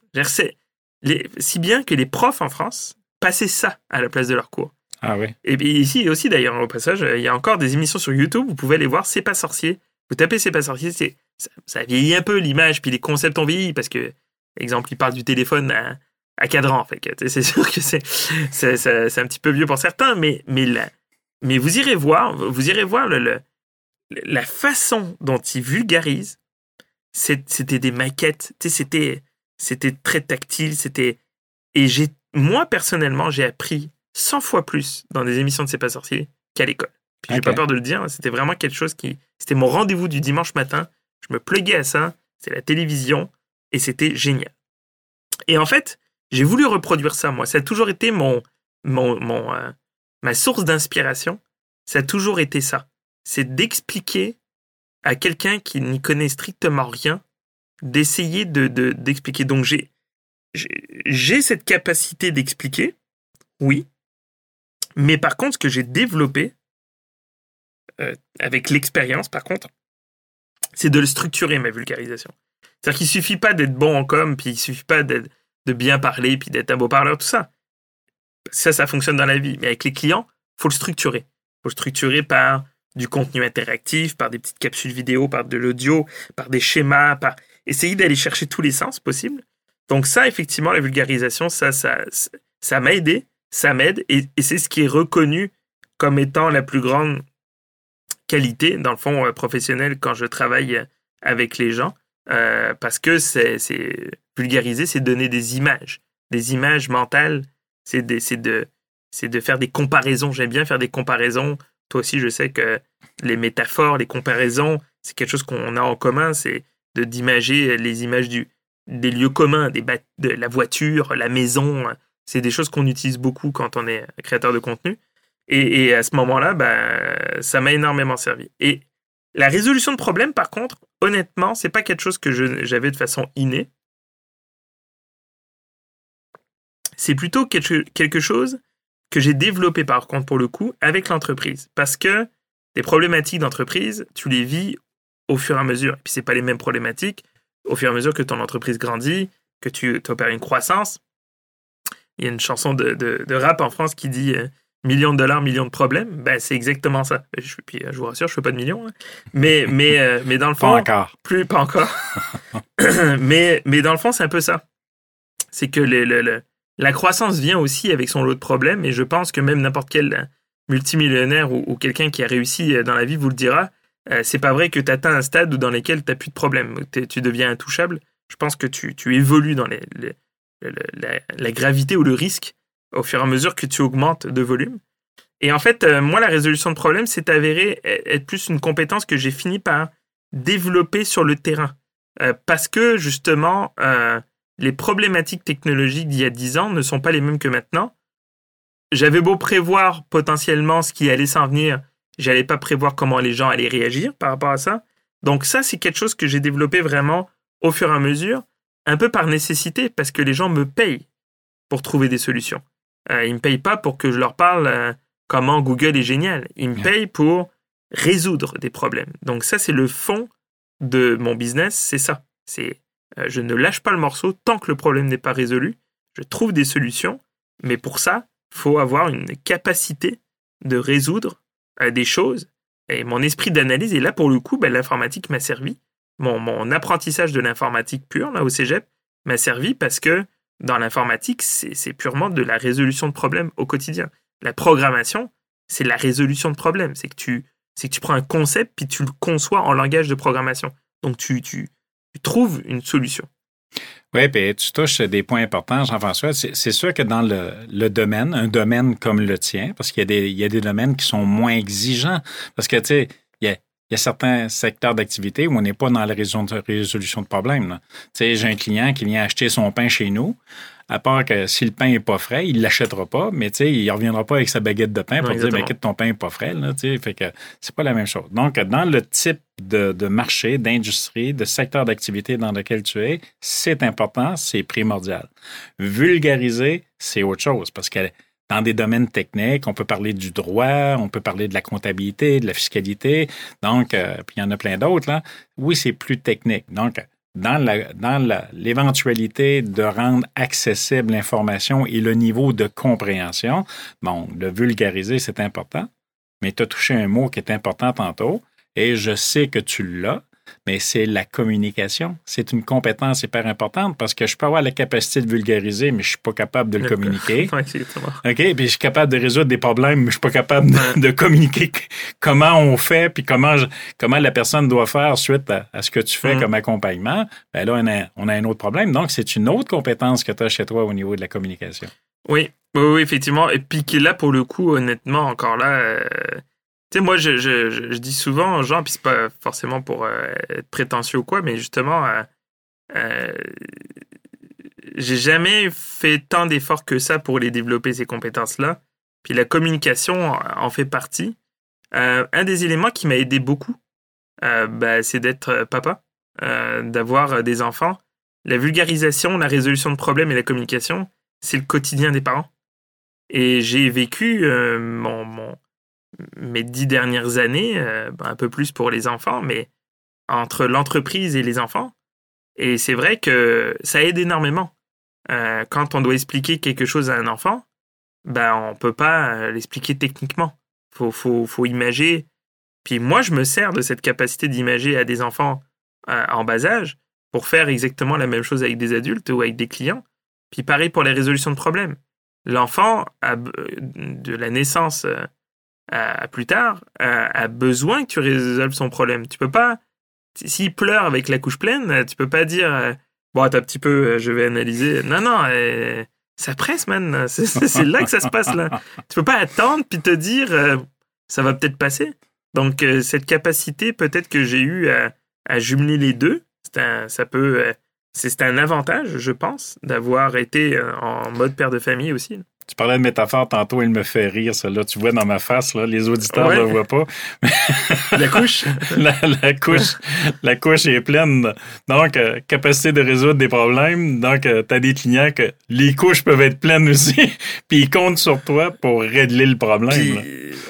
Les- si bien que les profs en France passaient ça à la place de leurs cours. Ah. Et puis ici aussi, d'ailleurs, au passage, il y a encore des émissions sur YouTube, vous pouvez aller voir C'est pas sorcier. Vous tapez C'est pas sorcier, c'est, ça, ça vieillit un peu l'image, puis les concepts ont vieilli, parce que, exemple, il parle du téléphone à, cadran, fait tu sais, c'est sûr que c'est, un petit peu vieux pour certains, mais, mais, mais vous irez voir, vous irez voir la façon dont ils vulgarisent, c'est- c'était des maquettes, c'était, c'était très tactile, c'était, et moi, personnellement, j'ai appris 100 fois plus dans des émissions de C'est pas sorcier qu'à l'école. Puis j'ai Ok. pas peur de le dire, c'était vraiment quelque chose qui. C'était mon rendez-vous du dimanche matin. Je me pluguais à ça, c'est la télévision, et c'était génial. Et en fait, j'ai voulu reproduire ça, moi. Ça a toujours été mon, mon, mon, euh, ma source d'inspiration. Ça a toujours été ça. C'est d'expliquer à quelqu'un qui n'y connaît strictement rien, d'essayer de, de- d'expliquer. Donc j'ai, j'ai- j'ai cette capacité d'expliquer, oui. Mais par contre, ce que j'ai développé euh, avec l'expérience, par contre, c'est de le structurer, ma vulgarisation. C'est-à-dire qu'il suffit pas d'être bon en com, puis il suffit pas de bien parler, puis d'être un beau parleur, tout ça. Ça, ça fonctionne dans la vie. Mais avec les clients, faut le structurer. faut le structurer par du contenu interactif, par des petites capsules vidéo, par de l'audio, par des schémas, par essayer d'aller chercher tous les sens possibles. Donc ça, effectivement, la vulgarisation, ça, ça, ça m'a aidé, ça m'aide, et, et c'est ce qui est reconnu comme étant la plus grande qualité, dans le fond, euh, professionnel quand je travaille avec les gens, euh, parce que c'est vulgariser, c'est donner des images, des images mentales, c'est de, faire des comparaisons. J'aime bien faire des comparaisons. Toi aussi, je sais que les métaphores, les comparaisons, c'est quelque chose qu'on a en commun, c'est d'imager les images des lieux communs, des de la voiture, la maison. C'est des choses qu'on utilise beaucoup quand on est créateur de contenu. Et, à ce moment-là, ben, ça m'a énormément servi. Et la résolution de problèmes, par contre, honnêtement, c'est pas quelque chose que j'avais de façon innée. C'est plutôt quelque quelque chose que j'ai développé, par contre, pour le coup, avec l'entreprise. Parce que des problématiques d'entreprise, tu les vis au fur et à mesure. Et puis, c'est pas les mêmes problématiques au fur et à mesure que ton entreprise grandit, que tu opères une croissance. Il y a une chanson de, de- de rap en France qui dit euh, millions de dollars, millions de problèmes. Ben, c'est exactement ça. Je, puis, euh, je vous rassure, je fais pas de millions. hein. Mais, mais, euh, mais dans le Pas fond, encore. plus, pas encore. mais, mais dans le fond, c'est un peu ça. c'est que la croissance vient aussi avec son lot de problèmes. Et je pense que même n'importe quel multimillionnaire ou, quelqu'un qui a réussi dans la vie vous le dira. Euh, c'est pas vrai que tu atteins un stade dans lequel tu n'as plus de problème. Tu deviens intouchable. Je pense que tu, évolues dans la, gravité ou le risque au fur et à mesure que tu augmentes de volume. Et en fait, euh, moi, la résolution de problèmes s'est avérée être plus une compétence que j'ai fini par développer sur le terrain. Euh, parce que justement, les problématiques technologiques d'il y a 10 ans ne sont pas les mêmes que maintenant. J'avais beau prévoir potentiellement ce qui allait s'en venir, j'allais pas prévoir comment les gens allaient réagir par rapport à ça. Donc ça, c'est quelque chose que j'ai développé vraiment au fur et à mesure, un peu par nécessité, parce que les gens me payent pour trouver des solutions. Euh, ils me payent pas pour que je leur parle euh, comment Google est génial. Ils me payent pour résoudre des problèmes. Donc ça, c'est le fond de mon business, c'est ça. C'est euh, je ne lâche pas le morceau tant que le problème n'est pas résolu. Je trouve des solutions, mais pour ça, faut avoir une capacité de résoudre des choses. Et mon esprit d'analyse, et là pour le coup, ben, l'informatique m'a servi. Mon, apprentissage de l'informatique pure, là au cégep, m'a servi parce que dans l'informatique, c'est purement de la résolution de problèmes au quotidien. La programmation, c'est la résolution de problèmes. C'est que tu, que tu prends un concept puis tu le conçois en langage de programmation. Donc tu, tu, tu trouves une solution. Oui, puis tu touches des points importants, Jean-François. C'est sûr que dans le, domaine, un domaine comme le tien, parce qu'il y, y, a des domaines qui sont moins exigeants, parce que, tu sais, il y a, certains secteurs d'activité où on n'est pas dans la résolution de problèmes. Tu sais, j'ai un client qui vient acheter son pain chez nous à part que si le pain n'est pas frais, il ne l'achètera pas, mais il ne reviendra pas avec sa baguette de pain pour dire ben, ton pain n'est pas frais. Là, fait que c'est pas la même chose. Donc, dans le type de, marché, d'industrie, de secteur d'activité dans lequel tu es, c'est important, c'est primordial. Vulgariser, c'est autre chose parce que dans des domaines techniques, on peut parler du droit, on peut parler de la comptabilité, de la fiscalité, donc, euh, puis il y en a plein d'autres. Là. Oui, c'est plus technique. Donc, dans l'éventualité de rendre accessible l'information et le niveau de compréhension, bon, le vulgariser, c'est important, mais tu as touché un mot qui est important tantôt, et je sais que tu l'as, mais c'est la communication. C'est une compétence hyper importante parce que je peux avoir la capacité de vulgariser, mais je suis pas capable de le communiquer. OK? Puis je suis capable de résoudre des problèmes, mais je suis pas capable de, communiquer comment on fait, puis comment, comment la personne doit faire suite à, ce que tu fais mm. comme accompagnement. Ben là, on a, on a un autre problème. Donc, c'est une autre compétence que tu as chez toi au niveau de la communication. Oui, oui, effectivement. Et puis qui là, pour le coup, honnêtement, encore là, euh, tu sais, moi, je, je, dis souvent aux gens, puis c'est pas forcément pour euh, être prétentieux ou quoi, mais justement, euh, euh, j'ai jamais fait tant d'efforts que ça pour les développer, ces compétences-là. Puis la communication en fait partie. un des éléments qui m'a aidé beaucoup, bah, c'est d'être papa, d'avoir des enfants. La vulgarisation, la résolution de problèmes et la communication, c'est le quotidien des parents. Et j'ai vécu mon, mon mes dix dernières années, euh, ben, un peu plus pour les enfants, mais entre l'entreprise et les enfants. Et c'est vrai que ça aide énormément. Euh, quand on doit expliquer quelque chose à un enfant, ben on peut pas euh, l'expliquer techniquement. Faut, faut, faut imager. Puis moi, je me sers de cette capacité d'imager à des enfants en bas âge pour faire exactement la même chose avec des adultes ou avec des clients. Puis pareil pour les résolutions de problèmes. L'enfant, de la naissance plus tard, a, besoin que tu résolves son problème. Tu peux pas, s'il pleure avec la couche pleine, tu peux pas dire, euh, bon, attends un petit peu, euh, je vais analyser. Non, non, euh, ça presse, man. C'est là que ça se passe, là. Tu peux pas attendre puis te dire, ça va peut-être passer. Donc, cette capacité, peut-être que j'ai eu à, jumeler les deux, un, ça peut, c'est un avantage, je pense, d'avoir été en mode père de famille aussi. Tu parlais de métaphore tantôt, il me fait rire, celle-là. Tu vois dans ma face, là, les auditeurs ne le voient pas. la couche? la, couche la couche est pleine. Donc, euh, capacité de résoudre des problèmes. Donc, euh, tu as des clients que les couches peuvent être pleines aussi, puis ils comptent sur toi pour régler le problème.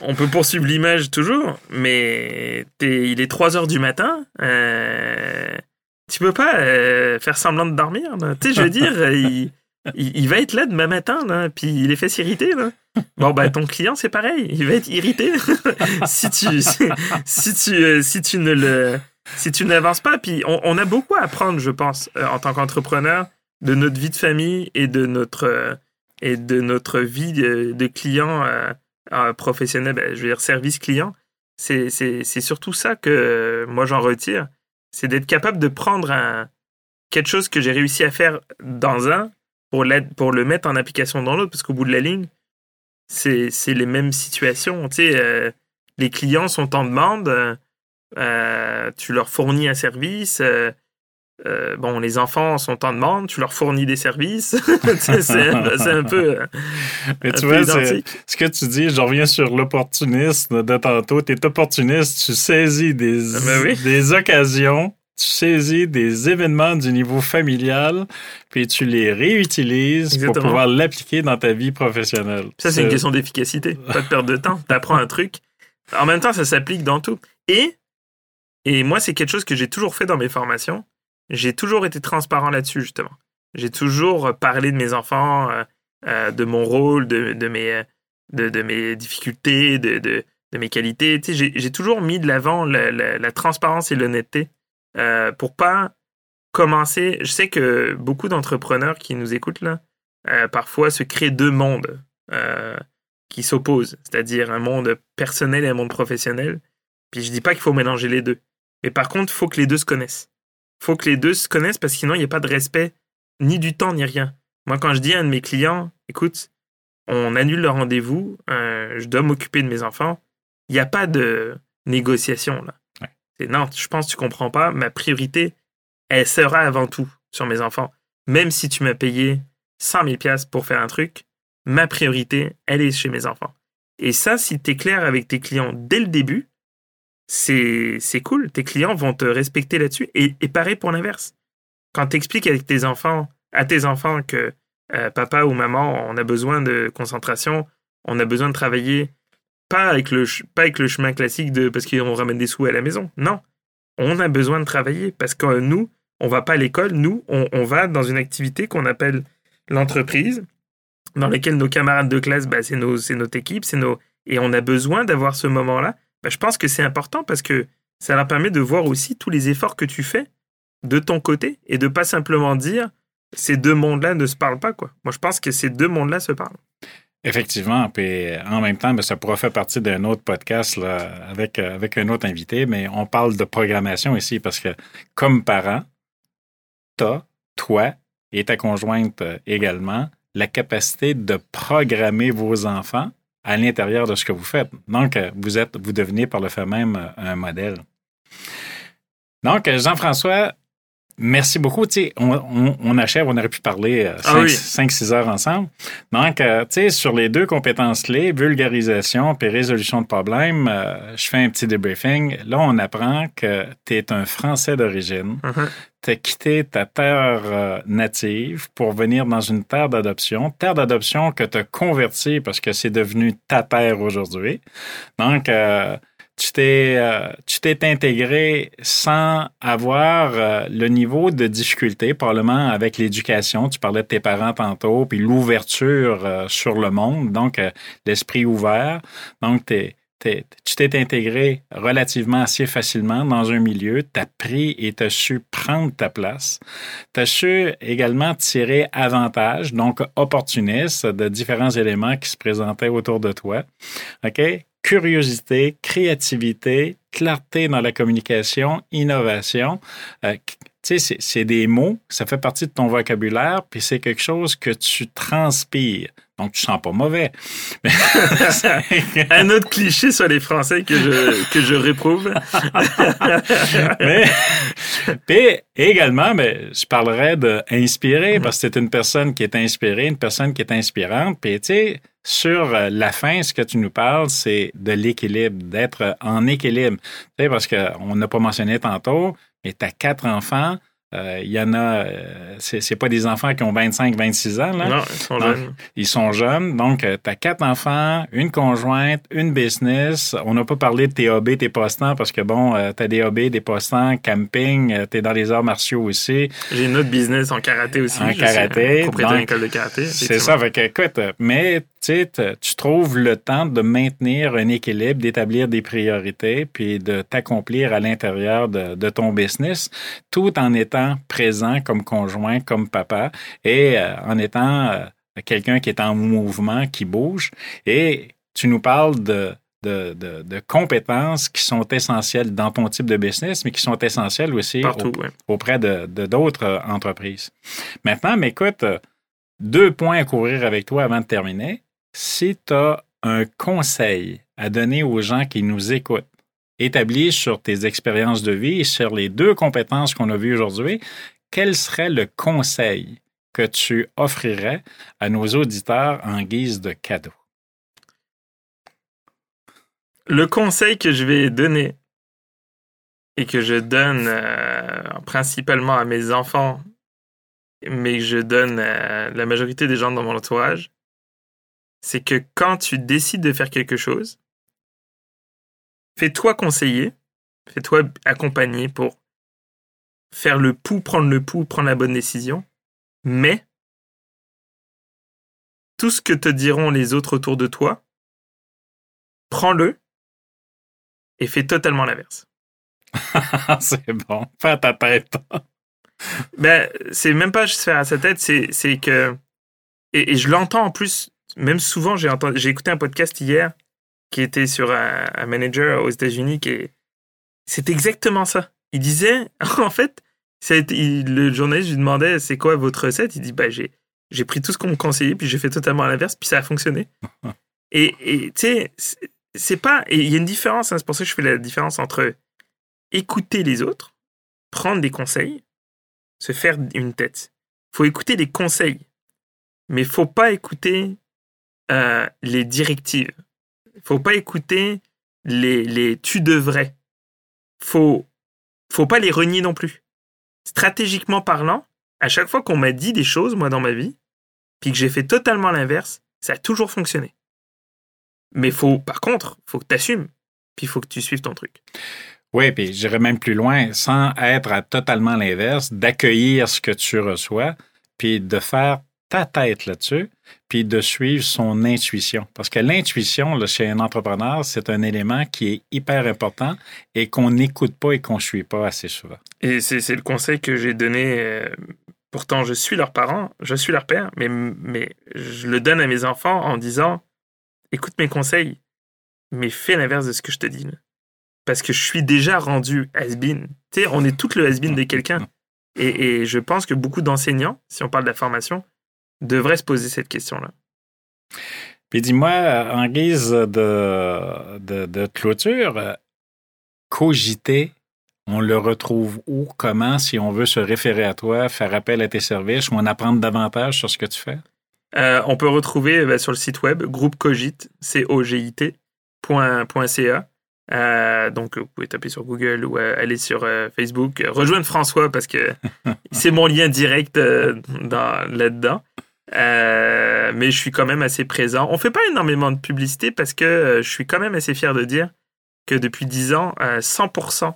on peut poursuivre l'image toujours, mais il est 3 heures du matin. Euh, tu peux pas faire semblant de dormir. Tu sais, je veux dire, il il, va être là demain matin, puis il est fait s'irriter. Bon, bah, ton client, c'est pareil. Il va être irrité si, tu, si, tu, euh, si tu ne le. Si tu n'avances pas, puis on, a beaucoup à apprendre, je pense, euh, en tant qu'entrepreneur, de notre vie de famille et de notre, et de notre vie de, de client professionnel, ben, je veux dire service client. C'est surtout ça que moi j'en retire. C'est d'être capable de prendre un, quelque chose que j'ai réussi à faire dans un pour, pour le mettre en application dans l'autre, parce qu'au bout de la ligne, c'est les mêmes situations. Tu sais, euh, les clients sont en demande, euh, euh, tu leur fournis un service. bon, les enfants sont en demande, tu leur fournis des services. c'est un, peu. Mais tu vois, ce que tu dis, je reviens sur l'opportunisme de tantôt. Tu es opportuniste, tu saisis des, ah, ben des occasions tu saisis des événements du niveau familial, puis tu les réutilises pour pouvoir l'appliquer dans ta vie professionnelle. Ça, c'est une question d'efficacité, pas de perte de temps. Tu apprends un truc. En même temps, ça s'applique dans tout. Et, et moi, c'est quelque chose que j'ai toujours fait dans mes formations. J'ai toujours été transparent là-dessus, justement. J'ai toujours parlé de mes enfants, euh, euh, de mon rôle, de, de mes, de, de, mes difficultés, de, de, mes qualités. J'ai toujours mis de l'avant la, la transparence et l'honnêteté euh, pour pas commencer. Je sais que beaucoup d'entrepreneurs qui nous écoutent là, euh, parfois se créent deux mondes euh, qui s'opposent, c'est-à-dire un monde personnel et un monde professionnel. Puis je dis pas qu'il faut mélanger les deux, mais par contre, il faut que les deux se connaissent. Faut que les deux se connaissent parce que sinon il n'y a pas de respect ni du temps ni rien. Moi, quand je dis à un de mes clients, écoute, on annule le rendez-vous, je dois m'occuper de mes enfants, il n'y a pas de négociation là non, je pense que tu comprends pas. Ma priorité, elle sera avant tout sur mes enfants. Même si tu m'as payé 100 000 pièces pour faire un truc, ma priorité, elle est chez mes enfants. Et ça, si tu es clair avec tes clients dès le début, c'est cool. Tes clients vont te respecter là-dessus. Et, pareil pour l'inverse. Quand tu expliques avec tes enfants, à tes enfants que euh, papa ou maman, on a besoin de concentration, on a besoin de travailler pas avec le, chemin classique de parce qu'on ramène des sous à la maison. Non. On a besoin de travailler parce que nous, on va pas à l'école. Nous, on, va dans une activité qu'on appelle l'entreprise, dans laquelle nos camarades de classe, bah, c'est nos, notre équipe, c'est nos, et on a besoin d'avoir ce moment-là. Bah, je pense que c'est important parce que ça leur permet de voir aussi tous les efforts que tu fais de ton côté et de pas simplement dire ces deux mondes-là ne se parlent pas. Quoi. Moi, je pense que ces deux mondes-là se parlent. Effectivement, puis en même temps, ben, ça pourra faire partie d'un autre podcast avec, euh, avec un autre invité, mais on parle de programmation ici parce que comme parent, tu as, toi et ta conjointe euh, également, la capacité de programmer vos enfants à l'intérieur de ce que vous faites. Donc, euh, vous êtes, vous devenez par le fait même un modèle. Donc, Jean-François, Merci beaucoup. on, on, achève, on aurait pu parler 5-6 euh, ah heures ensemble. Donc, euh, sur les deux compétences clés, vulgarisation et résolution de problèmes, euh, je fais un petit debriefing. Là, on apprend que tu es un Français d'origine. Uh-huh. Tu as quitté ta terre native pour venir dans une terre d'adoption. Terre d'adoption que tu as convertie parce que c'est devenu ta terre aujourd'hui. Donc, tu t'es euh, intégré sans avoir euh, le niveau de difficulté probablement avec l'éducation tu parlais de tes parents tantôt puis l'ouverture euh, sur le monde donc l'esprit ouvert donc tu t'es intégré relativement assez facilement dans un milieu, tu as pris et tu as su prendre ta place. Tu as su également tirer avantage, donc opportuniste de différents éléments qui se présentaient autour de toi. OK? Curiosité, créativité, clarté dans la communication, innovation. Euh, tu sais, c'est des mots, ça fait partie de ton vocabulaire, puis c'est quelque chose que tu transpires. Donc, tu sens pas mauvais. Un autre cliché sur les Français que je, que je réprouve. mais, également, mais, je parlerais d'inspirer, parce que c'est une personne qui est inspirée, une personne qui est inspirante. Puis, tu sais, sur euh, la fin, ce que tu nous parles, c'est de l'équilibre, d'être en équilibre. Tu sais, parce qu'on n'a pas mentionné tantôt, mais tu as quatre enfants. Euh, il y en a, euh, c'est pas des enfants qui ont 25, 26 ans. Là. Non, ils sont jeunes. Ils sont jeunes. Donc, tu as quatre enfants, une conjointe, une business. On n'a pas parlé de tes hobbies, tes postants, parce que bon, tu as des hobbies, des postants, camping, tu es dans les arts martiaux aussi. J'ai une autre business en karaté aussi. En karaté. Propriétaire d'école de karaté. C'est ça. Fait que, écoute, mais tu tu trouves le temps de maintenir un équilibre, d'établir des priorités, puis de t'accomplir à l'intérieur de, ton business, tout en étant présent comme conjoint, comme papa, et euh, en étant euh, quelqu'un qui est en mouvement, qui bouge. Et tu nous parles de, de, de, compétences qui sont essentielles dans ton type de business, mais qui sont essentielles aussi auprès de d'autres euh, entreprises. Maintenant, mais écoute, deux points à couvrir avec toi avant de terminer. Si tu as un conseil à donner aux gens qui nous écoutent, établi sur tes expériences de vie et sur les deux compétences qu'on a vues aujourd'hui, quel serait le conseil que tu offrirais à nos auditeurs en guise de cadeau? Le conseil que je vais donner et que je donne euh, principalement à mes enfants, mais que je donne à la majorité des gens dans mon entourage, c'est que quand tu décides de faire quelque chose, fais-toi conseiller, fais-toi accompagner pour faire le pouls, prendre le pouls, prendre la bonne décision, mais tout ce que te diront les autres autour de toi, prends-le et fais totalement l'inverse. c'est bon, fais à ta tête. ben, c'est même pas juste faire à sa tête, c'est que. Et, je l'entends en plus, même souvent, j'ai j'ai écouté un podcast hier qui était sur un, manager aux États-Unis qui C'est exactement ça. Il disait, en fait, le journaliste lui demandait c'est quoi votre recette? Il dit bah, j'ai, j'ai pris tout ce qu'on me conseillait, puis j'ai fait totalement à l'inverse, puis ça a fonctionné. et tu sais, c'est pas. il y a une différence, hein, c'est pour ça que je fais la différence entre écouter les autres, prendre des conseils, se faire une tête. faut écouter les conseils, mais faut pas écouter euh, les directives. Faut pas écouter les, les tu devrais. Faut, faut pas les renier non plus stratégiquement parlant, à chaque fois qu'on m'a dit des choses, moi, dans ma vie, puis que j'ai fait totalement l'inverse, ça a toujours fonctionné. Mais faut, par contre, faut que tu assumes, puis faut que tu suives ton truc. Oui, puis j'irais même plus loin, sans être à totalement l'inverse, d'accueillir ce que tu reçois, puis de faire ta tête là-dessus, puis de suivre son intuition. Parce que l'intuition, chez un entrepreneur, c'est un élément qui est hyper important et qu'on n'écoute pas et qu'on ne suit pas assez souvent. Et c'est le conseil que j'ai donné. Euh, pourtant, je suis leur parent, je suis leur père, mais, mais je le donne à mes enfants en disant écoute mes conseils, mais fais l'inverse de ce que je te dis. Parce que je suis déjà rendu has-been. Tu sais, on est tout le has-been de quelqu'un. Et, et je pense que beaucoup d'enseignants, si on parle de la formation, devrait se poser cette question-là. Puis dis-moi, en guise de, de, clôture, cogiter, on le retrouve où, comment, si on veut se référer à toi, faire appel à tes services ou en apprendre davantage sur ce que tu fais? Euh, on peut retrouver ben, sur le site web groupe cogit, c o g i t euh, donc, vous pouvez taper sur Google ou euh, aller sur Facebook. Rejoindre François parce que c'est mon lien direct là-dedans. Euh, mais je suis quand même assez présent. On fait pas énormément de publicité parce que euh, je suis quand même assez fier de dire que depuis 10 ans, 100% euh,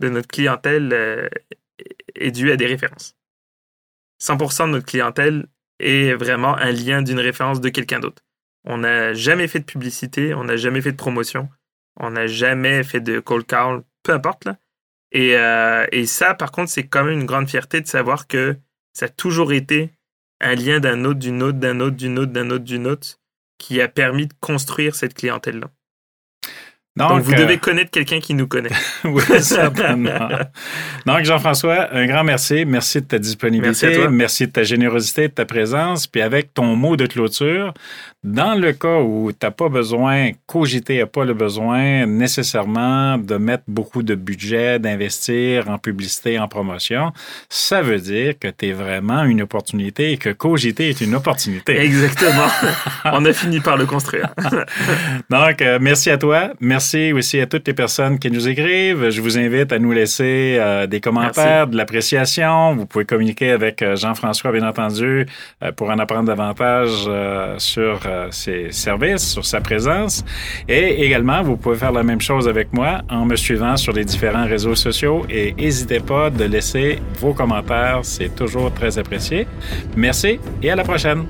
de notre clientèle est due à des références. 100% de notre clientèle est vraiment un lien d'une référence de quelqu'un d'autre. On n'a jamais fait de publicité, on n'a jamais fait de promotion, on n'a jamais fait de cold call, peu importe. Et, et ça, par contre, c'est quand même une grande fierté de savoir que ça a toujours été un lien d'un autre, d'une autre, d'un autre, d'une autre, d'un autre, d'une autre, qui a permis de construire cette clientèle-là. Donc, vous devez connaître quelqu'un qui nous connaît. oui, certainement. Donc, Jean-François, un grand merci. Merci de ta disponibilité. Merci, merci, de ta générosité, de ta présence. Puis avec ton mot de clôture, dans le cas où tu n'as pas besoin, Cogité n'a pas le besoin nécessairement de mettre beaucoup de budget, d'investir en publicité, en promotion, ça veut dire que tu es vraiment une opportunité et que Cogité est une opportunité. Exactement. On a fini par le construire. Donc, euh, merci à toi. Merci aussi à toutes les personnes qui nous écrivent. Je vous invite à nous laisser euh, des commentaires, de l'appréciation. Vous pouvez communiquer avec euh, Jean-François, bien entendu, pour en apprendre davantage sur euh, ses services, sur sa présence. Et également, vous pouvez faire la même chose avec moi en me suivant sur les différents réseaux sociaux et n'hésitez pas de laisser vos commentaires, c'est toujours très apprécié. Merci et à la prochaine.